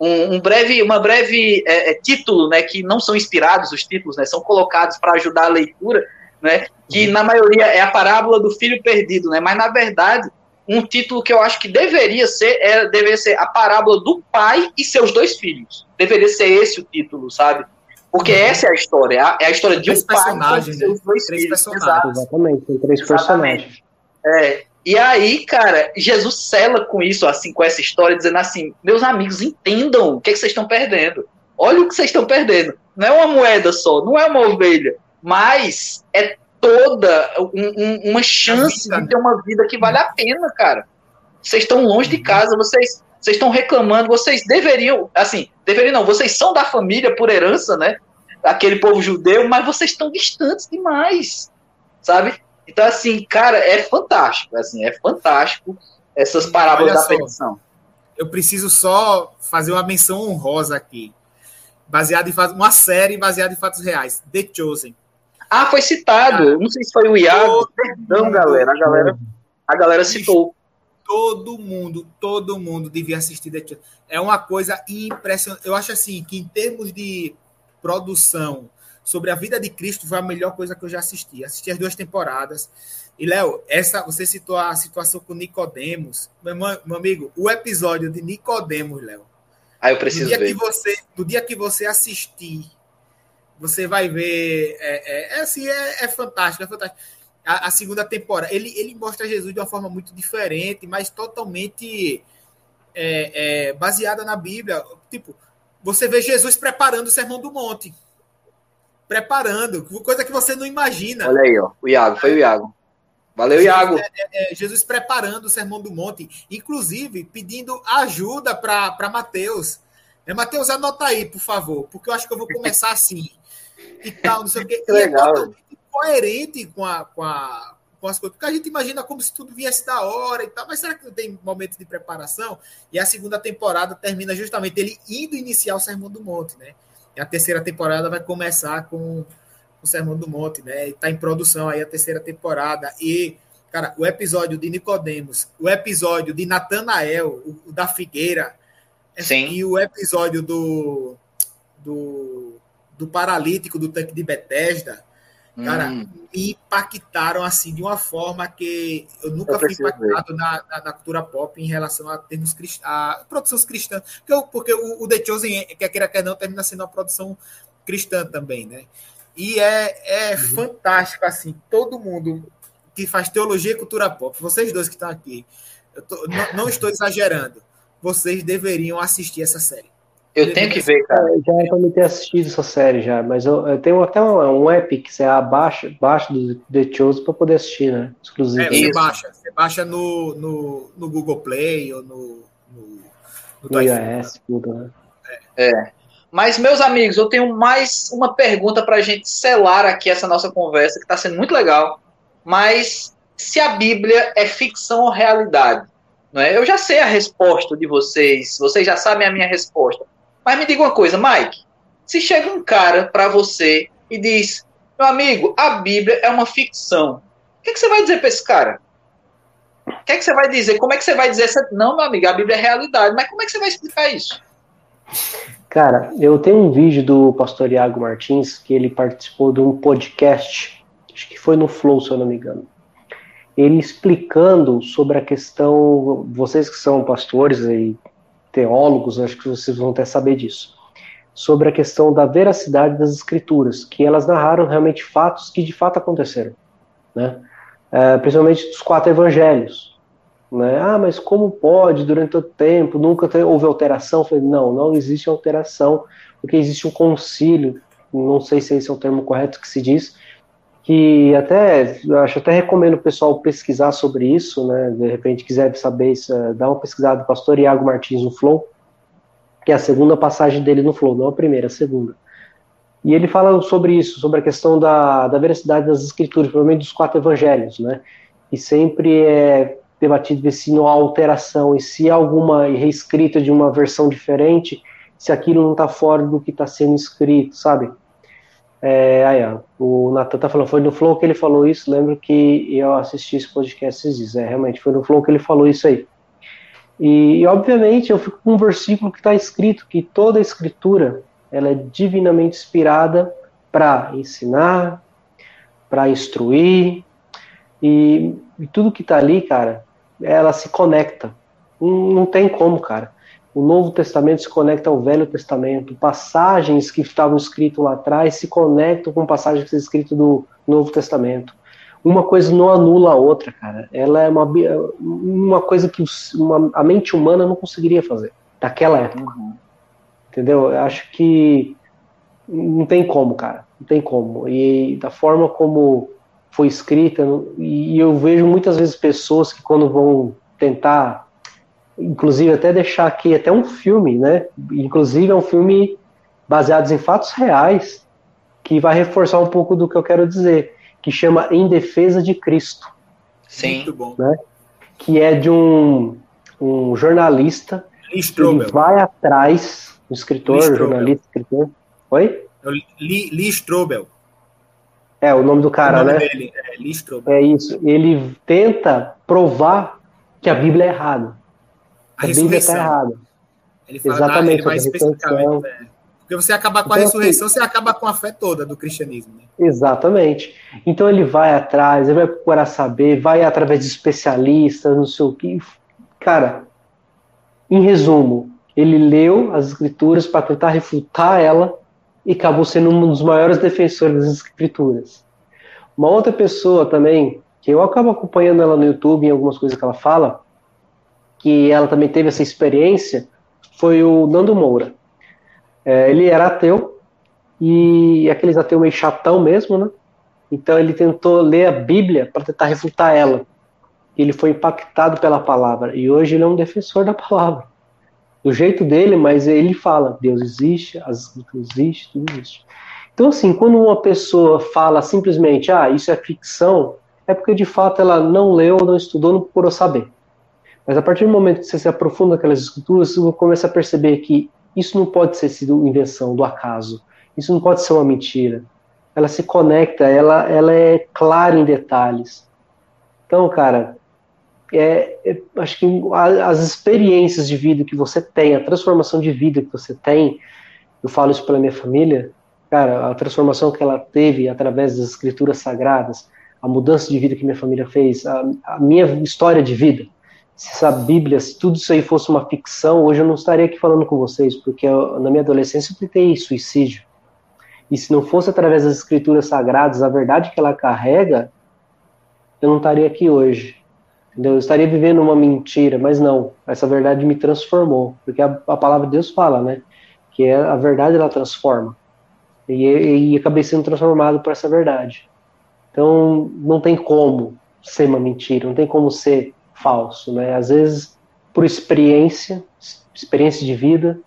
um, um, breve, uma breve é, é, título, né, que não são inspirados os títulos, né, são colocados para ajudar a leitura, né, que uhum. na maioria é a parábola do filho perdido, né, mas na verdade um título que eu acho que deveria ser é deveria ser a parábola do pai e seus dois filhos, deveria ser esse o título, sabe? Porque uhum. essa é a história, é a história de um pai e seus dois três filhos. Personagens. Exatamente, tem três Exatamente. personagens. É, e aí, cara, Jesus cela com isso, assim, com essa história, dizendo assim: meus amigos, entendam o que, é que vocês estão perdendo. Olha o que vocês estão perdendo. Não é uma moeda só, não é uma ovelha, mas é toda um, um, uma chance de ter uma vida que vale a pena, cara. Vocês estão longe de casa, vocês vocês estão reclamando, vocês deveriam, assim, deveriam não, vocês são da família por herança, né? Aquele povo judeu, mas vocês estão distantes demais, sabe? Então, assim, cara, é fantástico. Assim, é fantástico essas parábolas da perdição. Eu preciso só fazer uma menção honrosa aqui. Baseado em uma série baseada em fatos reais. The Chosen. Ah, foi citado. Ah, não sei se foi o Iago. Perdão, galera. A galera, a galera citou. Todo mundo, todo mundo devia assistir The Chosen. É uma coisa impressionante. Eu acho assim que em termos de produção, sobre a vida de Cristo foi a melhor coisa que eu já assisti. Assisti as duas temporadas. E, Léo, essa você citou a situação com Nicodemos. Meu, meu amigo, o episódio de Nicodemos, Léo. Ah, eu preciso no dia ver. Que você, no dia que você assistir, você vai ver. É, é, é assim, é, é, fantástico, é fantástico. A, a, segunda temporada, ele, ele mostra Jesus de uma forma muito diferente, mas totalmente é, é, baseada na Bíblia. Tipo, você vê Jesus preparando o Sermão do Monte preparando, coisa que você não imagina. Olha aí, ó, o Iago, foi o Iago. Valeu, Jesus, Iago. É, é, é, Jesus preparando o Sermão do Monte, inclusive pedindo ajuda para Mateus. É, Mateus, anota aí, por favor, porque eu acho que eu vou começar assim. E tal, não sei o quê. Que legal. é coerente com a, com, a, com as coisas. Porque a gente imagina como se tudo viesse da hora e tal, mas será que não tem momento de preparação? E a segunda temporada termina justamente ele indo iniciar o Sermão do Monte, né? A terceira temporada vai começar com o Sermão do Monte, né? E tá em produção aí a terceira temporada. E, cara, o episódio de Nicodemos, o episódio de Natanael, o, o da Figueira, Sim. e o episódio do, do, do paralítico do tanque de Bethesda, cara, Hum, me impactaram assim de uma forma que eu nunca Eu fui impactado na, na, na cultura pop em relação a termos crist... a produções cristãs. Porque, eu- porque o, o The Chosen, quer queira quer não, termina sendo uma produção cristã também, né? E é, é fantástico, assim, todo mundo que faz teologia e cultura pop, vocês dois que estão aqui, eu tô- não, não estou exagerando, vocês deveriam assistir essa série. Eu tenho que ver, cara. Já era pra me ter assistido essa série já, mas eu, eu tenho até um, um app que você abaixa, baixa do The Chosen pra poder assistir, né? Exclusivo. É, você Isso. baixa, você baixa no, no, no Google Play ou no, no, no no iOS, tudo, né? Mas, meus amigos, eu tenho mais uma pergunta para a gente selar aqui essa nossa conversa, que está sendo muito legal. Mas se a Bíblia é ficção ou realidade? Não é? Eu já sei a resposta de vocês, vocês já sabem a minha resposta. Mas me diga uma coisa, Mike: se chega um cara para você e diz, meu amigo, a Bíblia é uma ficção, o que, é que você vai dizer para esse cara? O que é que você vai dizer? Como é que você vai dizer? essa- Não, meu amigo, a Bíblia é realidade. Mas como é que você vai explicar isso? Cara, eu tenho um vídeo do pastor Iago Martins que ele participou de um podcast, acho que foi no Flow, se eu não me engano. Ele explicando sobre a questão, vocês que são pastores e teólogos, acho que vocês vão até saber disso, sobre a questão da veracidade das escrituras, que elas narraram realmente fatos que de fato aconteceram, né? É, principalmente dos quatro evangelhos, né? Ah, mas como pode, durante todo tempo, nunca houve alteração? Falei, não, não existe alteração, porque existe um concílio, não sei se esse é o termo correto que se diz, que até, acho até recomendo o pessoal pesquisar sobre isso, né? De repente quiser saber eh, dá uma pesquisada do pastor Iago Martins no Flow, que é a segunda passagem dele no Flow, não a primeira, a segunda. E ele fala sobre isso, sobre a questão da, da veracidade das escrituras, provavelmente dos quatro evangelhos, né? E sempre é debatido se não há alteração e se há alguma reescrita de uma versão diferente, se aquilo não está fora do que está sendo escrito, sabe? É, aí, ó, o Natan tá falando, foi no Flow que ele falou isso, lembro que eu assisti esse podcast esses dias, é, realmente, foi no Flow que ele falou isso aí. E, e, obviamente, eu fico com um versículo que está escrito que toda a escritura, ela é divinamente inspirada para ensinar, para instruir, e, e tudo que está ali, cara, ela se conecta. Não, não tem como, cara. O Novo Testamento se conecta ao Velho Testamento. Passagens que estavam escritas lá atrás se conectam com passagens que estão escritas do Novo Testamento. Uma coisa não anula a outra, cara. Ela é uma, uma coisa que uma, a mente humana não conseguiria fazer naquela época. Uhum. Entendeu? Eu acho que não tem como, cara. Não tem como. E da forma como foi escrita, e eu vejo muitas vezes pessoas que quando vão tentar, inclusive até deixar aqui até um filme, né? Inclusive é um filme baseado em fatos reais, que vai reforçar um pouco do que eu quero dizer, que chama Em Defesa de Cristo. Sim. Muito bom. Né? Que é de um, um jornalista Lee que vai atrás, um escritor, jornalista, escritor. Oi? Lee, Lee Strobel. É, o nome do cara, o nome né? Dele, é, Lee Strobel. É isso. Ele tenta provar que a Bíblia é errada. A, a Bíblia está errada. Ele fala, Exatamente. ele vai especificamente. Porque você acabar com a então, ressurreição, assim, você acaba com a fé toda do cristianismo. Né? Exatamente. Então ele vai atrás, ele vai procurar saber, vai através de especialistas, não sei o que. Cara, em resumo, ele leu as escrituras para tentar refutar ela e acabou sendo um dos maiores defensores das escrituras. Uma outra pessoa também, que eu acabo acompanhando ela no YouTube em algumas coisas que ela fala, que ela também teve essa experiência, foi o Nando Moura. É, ele era ateu, e aqueles ateus meio chatão mesmo, né? Então ele tentou ler a Bíblia para tentar refutar ela. Ele foi impactado pela palavra, e hoje ele é um defensor da palavra do jeito dele, mas ele fala: Deus existe, as escrituras existem, tudo existe. Então, assim, quando uma pessoa fala simplesmente, ah, isso é ficção, é porque de fato ela não leu, não estudou, não procurou saber. Mas a partir do momento que você se aprofunda naquelas escrituras, você começa a perceber que isso não pode ser sido invenção do acaso. Isso não pode ser uma mentira. Ela se conecta, ela, ela é clara em detalhes. Então, cara, é, é, acho que as experiências de vida que você tem, a transformação de vida que você tem, eu falo isso para minha família, cara, a transformação que ela teve através das escrituras sagradas, a mudança de vida que minha família fez, a, a minha história de vida, se essa Bíblia, se tudo isso aí fosse uma ficção, hoje eu não estaria aqui falando com vocês, porque eu, na minha adolescência eu tentei suicídio. E se não fosse através das escrituras sagradas, a verdade que ela carrega, eu não estaria aqui hoje. Entendeu? Eu estaria vivendo uma mentira, mas não. Essa verdade me transformou, porque a, a palavra de Deus fala, né? Que é, a verdade ela transforma. E, e acabei sendo transformado por essa verdade. Então, não tem como ser uma mentira, não tem como ser falso, né? Às vezes por experiência, experiência de vida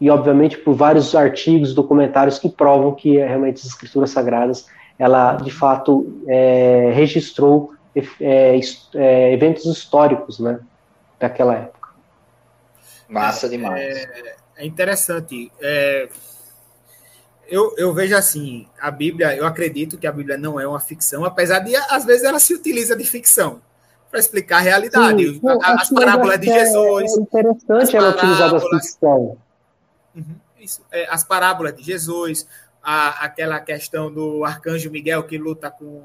e obviamente por vários artigos, documentários que provam que é, realmente as escrituras sagradas, ela de fato é, registrou é, é, eventos históricos, né, daquela época. Massa demais. É, é interessante. É, eu, eu vejo assim, a Bíblia, eu acredito que a Bíblia não é uma ficção, apesar de às vezes ela se utiliza de ficção para explicar a realidade. Sim, as parábolas de Jesus. É interessante ela utilizar a ficção. Uhum, isso, é, as parábolas de Jesus, a, aquela questão do arcanjo Miguel que luta com,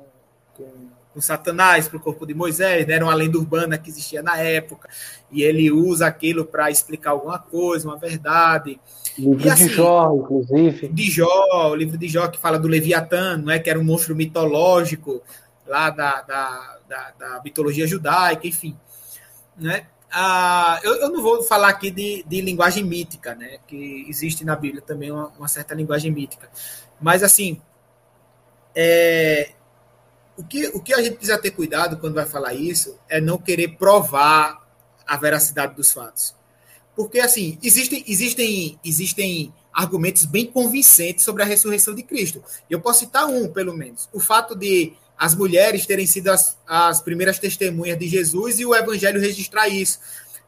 com, com Satanás para o corpo de Moisés, né? era uma lenda urbana que existia na época, e ele usa aquilo para explicar alguma coisa, uma verdade. Livro assim, de Jó, inclusive. De Jó, o livro de Jó que fala do Leviatã, não é? que era um monstro mitológico lá da, da da, da mitologia judaica, enfim. Né? Ah, eu, eu, não vou falar aqui de, de, linguagem mítica, né? que existe na Bíblia também uma, uma certa linguagem mítica. Mas, assim, é, o, que, o que a gente precisa ter cuidado quando vai falar isso é não querer provar a veracidade dos fatos. Porque, assim, existem, existem, existem argumentos bem convincentes sobre a ressurreição de Cristo. Eu posso citar um, pelo menos. O fato de as mulheres terem sido as, as primeiras testemunhas de Jesus e o evangelho registrar isso.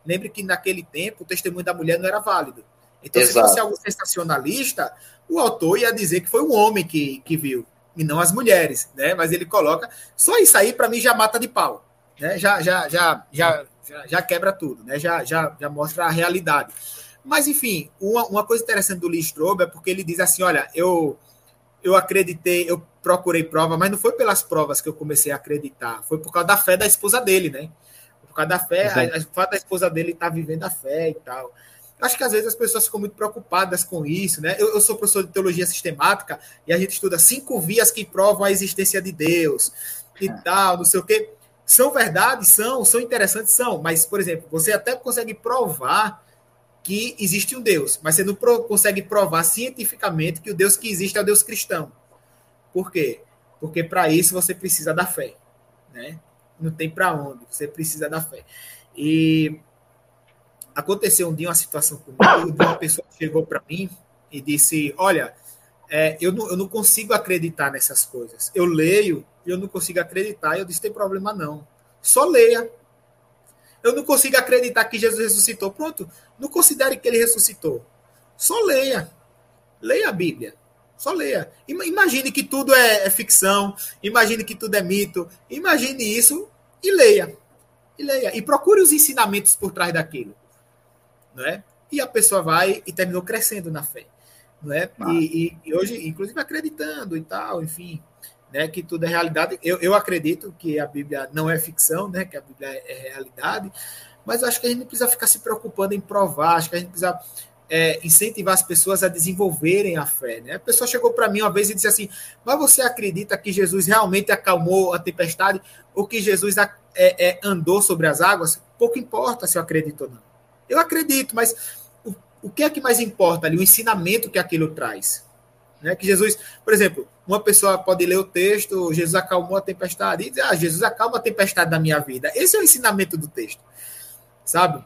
Lembre que naquele tempo o testemunho da mulher não era válido. Então, Exato. se fosse algo sensacionalista, o autor ia dizer que foi um homem que, que viu, e não as mulheres, né? Mas ele coloca. Só isso aí, para mim, já mata de pau. Né? Já, já, já, já, já, já quebra tudo, né? Já, já, já mostra a realidade. Mas, enfim, uma, uma coisa interessante do Lee Strobe é porque ele diz assim: olha, eu, eu acreditei, eu procurei prova, mas não foi pelas provas que eu comecei a acreditar, foi por causa da fé da esposa dele, né? Por causa da fé, a, a fato da esposa dele estar tá vivendo a fé e tal. Acho que às vezes as pessoas ficam muito preocupadas com isso, né? Eu, eu, sou professor de teologia sistemática e a gente estuda cinco vias que provam a existência de Deus e é. tal, não sei o quê. São verdades, são, são interessantes, são, mas, por exemplo, você até consegue provar que existe um Deus, mas você não consegue provar cientificamente que o Deus que existe é o Deus cristão. Por quê? Porque para isso você precisa da fé, né? Não tem para onde, você precisa da fé. E aconteceu um dia uma situação comigo, uma pessoa chegou para mim e disse: Olha, é, eu, não, eu não consigo acreditar nessas coisas. Eu leio e eu não consigo acreditar. Eu disse: Tem problema não. Só leia. Eu não consigo acreditar que Jesus ressuscitou. Pronto, não considere que ele ressuscitou. Só leia. Leia a Bíblia. Só leia. Imagine que tudo é, é, ficção, imagine que tudo é mito, imagine isso e leia. E leia. E procure os ensinamentos por trás daquilo. Não é? E a pessoa vai e terminou crescendo na fé. Não é? Ah. E, e, e, hoje, inclusive, acreditando e tal, enfim, né, que tudo é realidade. Eu, eu acredito que a Bíblia não é ficção, né, que a Bíblia é, é realidade, mas acho que a gente não precisa ficar se preocupando em provar, acho que a gente precisa é, incentivar as pessoas a desenvolverem a fé. Né? A pessoa chegou para mim uma vez e disse assim: Mas você acredita que Jesus realmente acalmou a tempestade ou que Jesus é, é, andou sobre as águas? Pouco importa se eu acredito ou não. Eu acredito, mas o, o que é que mais importa ali? O ensinamento que aquilo traz. Né? Que Jesus, por exemplo, uma pessoa pode ler o texto, Jesus acalmou a tempestade, e dizer, ah, Jesus acalma a tempestade da minha vida. Esse é o ensinamento do texto, sabe?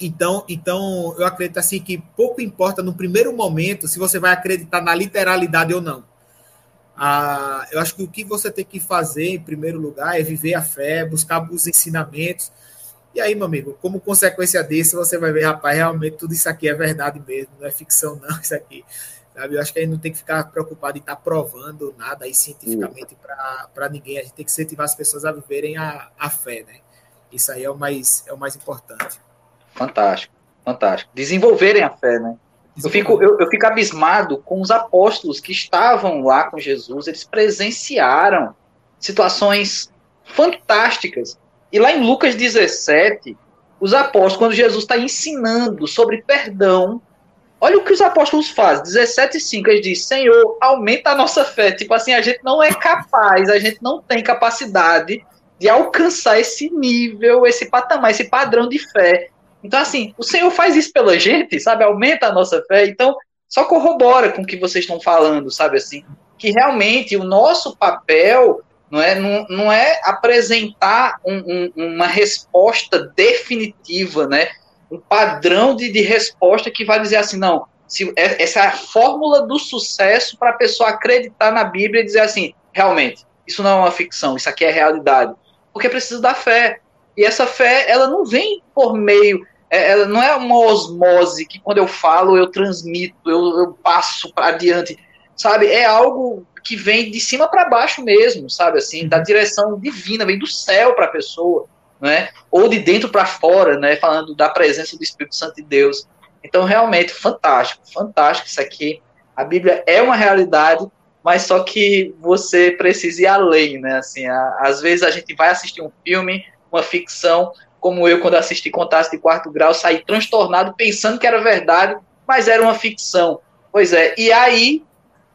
Então, então, eu acredito assim que pouco importa no primeiro momento se você vai acreditar na literalidade ou não. Ah, eu acho que o que você tem que fazer, em primeiro lugar, é viver a fé, buscar os ensinamentos. E aí, meu amigo, como consequência disso, você vai ver, rapaz, realmente tudo isso aqui é verdade mesmo, não é ficção, não, isso aqui. Sabe? Eu acho que a gente não tem que ficar preocupado em estar tá provando nada aí cientificamente para ninguém. A gente tem que incentivar as pessoas a viverem a, a fé, né? Isso aí é o mais, é o mais importante. Fantástico, fantástico. Desenvolverem a fé, né? Eu fico, eu, eu fico abismado com os apóstolos que estavam lá com Jesus, eles presenciaram situações fantásticas. E lá em Lucas 17, os apóstolos, quando Jesus está ensinando sobre perdão, olha o que os apóstolos fazem. 17,5, eles dizem, Senhor, aumenta a nossa fé. Tipo assim, a gente não é capaz, a gente não tem capacidade de alcançar esse nível, esse patamar, esse padrão de fé. Então, assim, o Senhor faz isso pela gente, sabe? Aumenta a nossa fé. Então, só corrobora com o que vocês estão falando, sabe? Assim, que realmente o nosso papel não é, não, não é apresentar um, um, uma resposta definitiva, né? Um padrão de, de resposta que vai dizer assim, não, se, é, essa é a fórmula do sucesso para a pessoa acreditar na Bíblia e dizer assim, realmente, isso não é uma ficção, isso aqui é realidade. Porque precisa da fé. E essa fé, ela não vem por meio é, ela não é uma osmose que quando eu falo eu transmito, eu, eu passo para adiante, sabe? É algo que vem de cima para baixo mesmo, sabe? Assim, da uhum. direção divina, vem do céu para a pessoa, né? Ou de dentro para fora, né? Falando da presença do Espírito Santo de Deus. Então, realmente, fantástico, fantástico isso aqui. A Bíblia é uma realidade, mas só que você precisa ir além, né? Assim, a, às vezes a gente vai assistir um filme, uma ficção, como eu, quando assisti Contato de Quarto Grau, saí transtornado pensando que era verdade, mas era uma ficção. Pois é, e aí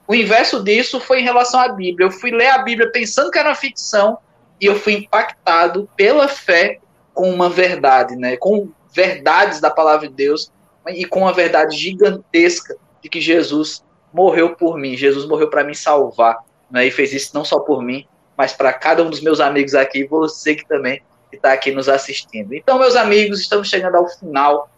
o inverso disso foi em relação à Bíblia. Eu fui ler a Bíblia pensando que era uma ficção e eu fui impactado pela fé com uma verdade, né? Com verdades da palavra de Deus e com uma verdade gigantesca de que Jesus morreu por mim. Jesus morreu para me salvar, né? E fez isso não só por mim, mas para cada um dos meus amigos aqui, você que também está aqui nos assistindo. Então, meus amigos, estamos chegando ao final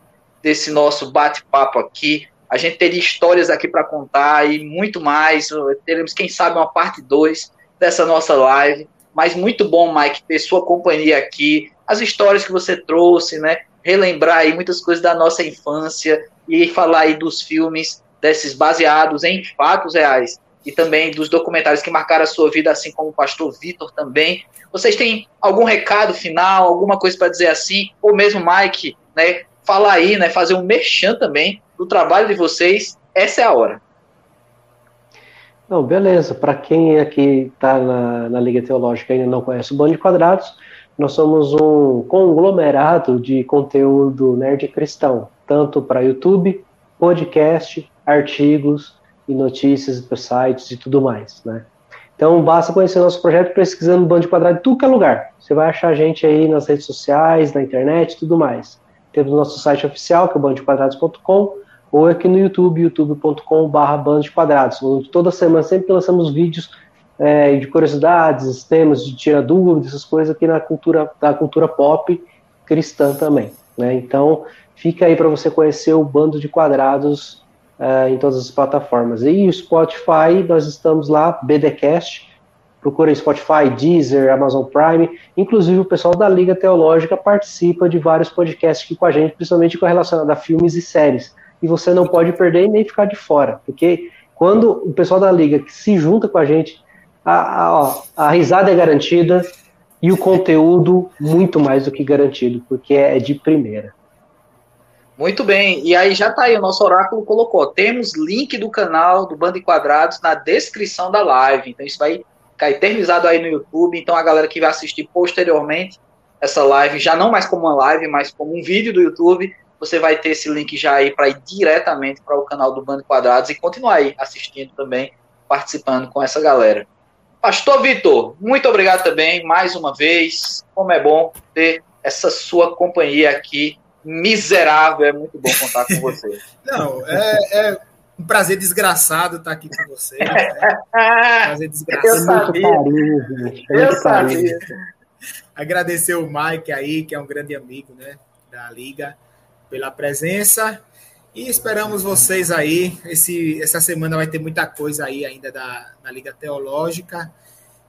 desse nosso bate-papo aqui. A gente teria histórias aqui para contar e muito mais. Teremos, quem sabe, uma parte 2 dessa nossa live. Mas muito bom, Mike, ter sua companhia aqui, as histórias que você trouxe, né? Relembrar aí muitas coisas da nossa infância e falar aí dos filmes desses baseados em fatos reais e também dos documentários que marcaram a sua vida, assim como o pastor Vitor também. Vocês têm algum recado final, alguma coisa para dizer assim, ou mesmo Mike, né, falar aí, né, fazer um merchan também do trabalho de vocês, essa é a hora. Não, beleza. Para quem aqui está na, na Liga Teológica e ainda não conhece o Bando de Quadrados, nós somos um conglomerado de conteúdo nerd cristão, tanto para YouTube, podcast, artigos e notícias para sites e tudo mais, né? Então, basta conhecer nosso projeto pesquisando Bando de Quadrado em tudo que é lugar. Você vai achar a gente aí nas redes sociais, na internet tudo mais. Temos nosso site oficial, que é o bandodequadrados.com, ou aqui no YouTube, youtube.com.br Quadrados. Toda semana sempre lançamos vídeos é, de curiosidades, temas de tirar dúvidas, essas coisas aqui na cultura, da cultura pop cristã também. Né? Então, fica aí para você conhecer o Bando de Quadrados uh, em todas as plataformas. E o Spotify, nós estamos lá, BDcast, procura Spotify, Deezer, Amazon Prime, inclusive o pessoal da Liga Teológica participa de vários podcasts aqui com a gente, principalmente com relação a filmes e séries. E você não pode perder nem ficar de fora, porque quando o pessoal da Liga se junta com a gente, a, a, a risada é garantida e o conteúdo muito mais do que garantido, porque é de primeira. Muito bem, e aí já tá aí, o nosso oráculo colocou, temos link do canal do Bando Quadrados na descrição da live, então isso vai ficar eternizado aí no YouTube, então a galera que vai assistir posteriormente essa live, já não mais como uma live, mas como um vídeo do YouTube, você vai ter esse link já aí para ir diretamente para o canal do Bando Quadrados e continuar aí assistindo também, participando com essa galera. Pastor Vitor, muito obrigado também, mais uma vez, como é bom ter essa sua companhia aqui miserável. É muito bom contar com você. Não, é, é, um prazer desgraçado estar aqui com você. Né? prazer desgraçado. Eu sabia. Carinho, Eu sabia. Agradecer o Mike aí, que é um grande amigo né, da Liga, pela presença. E esperamos vocês aí. Esse, essa semana vai ter muita coisa aí ainda da, da Liga Teológica.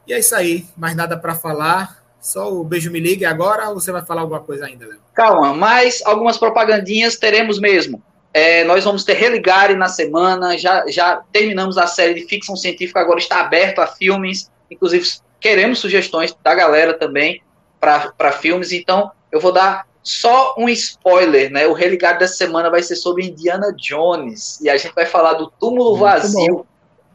E é isso aí. Mais nada para falar. Só o beijo me ligue agora ou você vai falar alguma coisa ainda, Léo? Calma, mais algumas propagandinhas teremos mesmo. É, nós vamos ter Religare na semana. Já, já terminamos a série de ficção científica, agora está aberto a filmes. Inclusive, queremos sugestões da galera também para filmes. Então, eu vou dar só um spoiler, né? O Religado dessa semana vai ser sobre Indiana Jones. E a gente vai falar do túmulo Muito vazio, bom.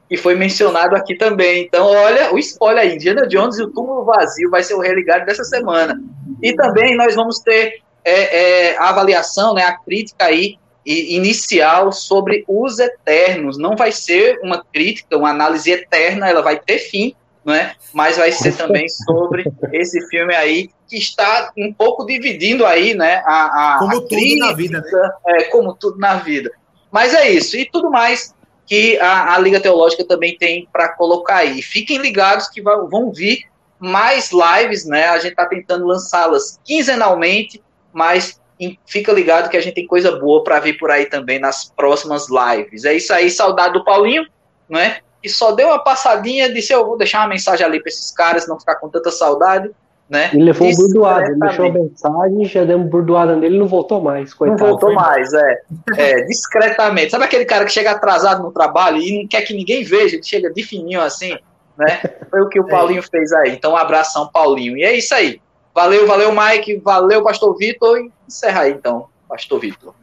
que foi mencionado aqui também. Então, olha, o spoiler aí: Indiana Jones e o túmulo vazio vai ser o Religado dessa semana. E também nós vamos ter é, é, a avaliação, né, a crítica aí inicial sobre os Eternos. Não vai ser uma crítica, uma análise eterna, ela vai ter fim, né? Mas vai ser também sobre esse filme aí que está um pouco dividindo aí, né? A, a como a tudo crítica, na vida, né? É, como tudo na vida. Mas é isso e tudo mais que a, a Liga Teológica também tem para colocar aí. Fiquem ligados que vão, vão vir mais lives, né? A gente está tentando lançá-las quinzenalmente, mas fica ligado que a gente tem coisa boa para vir por aí também nas próximas lives. É isso aí, saudade do Paulinho, né? E só deu uma passadinha, disse eu vou deixar uma mensagem ali para esses caras não ficar com tanta saudade, né? Ele levou um burdoado, ele deixou a mensagem, já deu uma burdoada nele e não voltou mais, coitado. Não voltou mais, é. é. Discretamente. Sabe aquele cara que chega atrasado no trabalho e não quer que ninguém veja, ele chega de fininho assim, né? Foi o que o é. Paulinho é. fez aí. Então, um abração, Paulinho. E é isso aí. Valeu, valeu, Mike. Valeu, Pastor Vitor. E encerra aí, então, Pastor Vitor.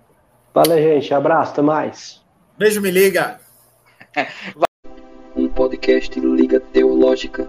Valeu, gente. Abraço, até mais. Beijo, me liga. podcast Liga Teológica.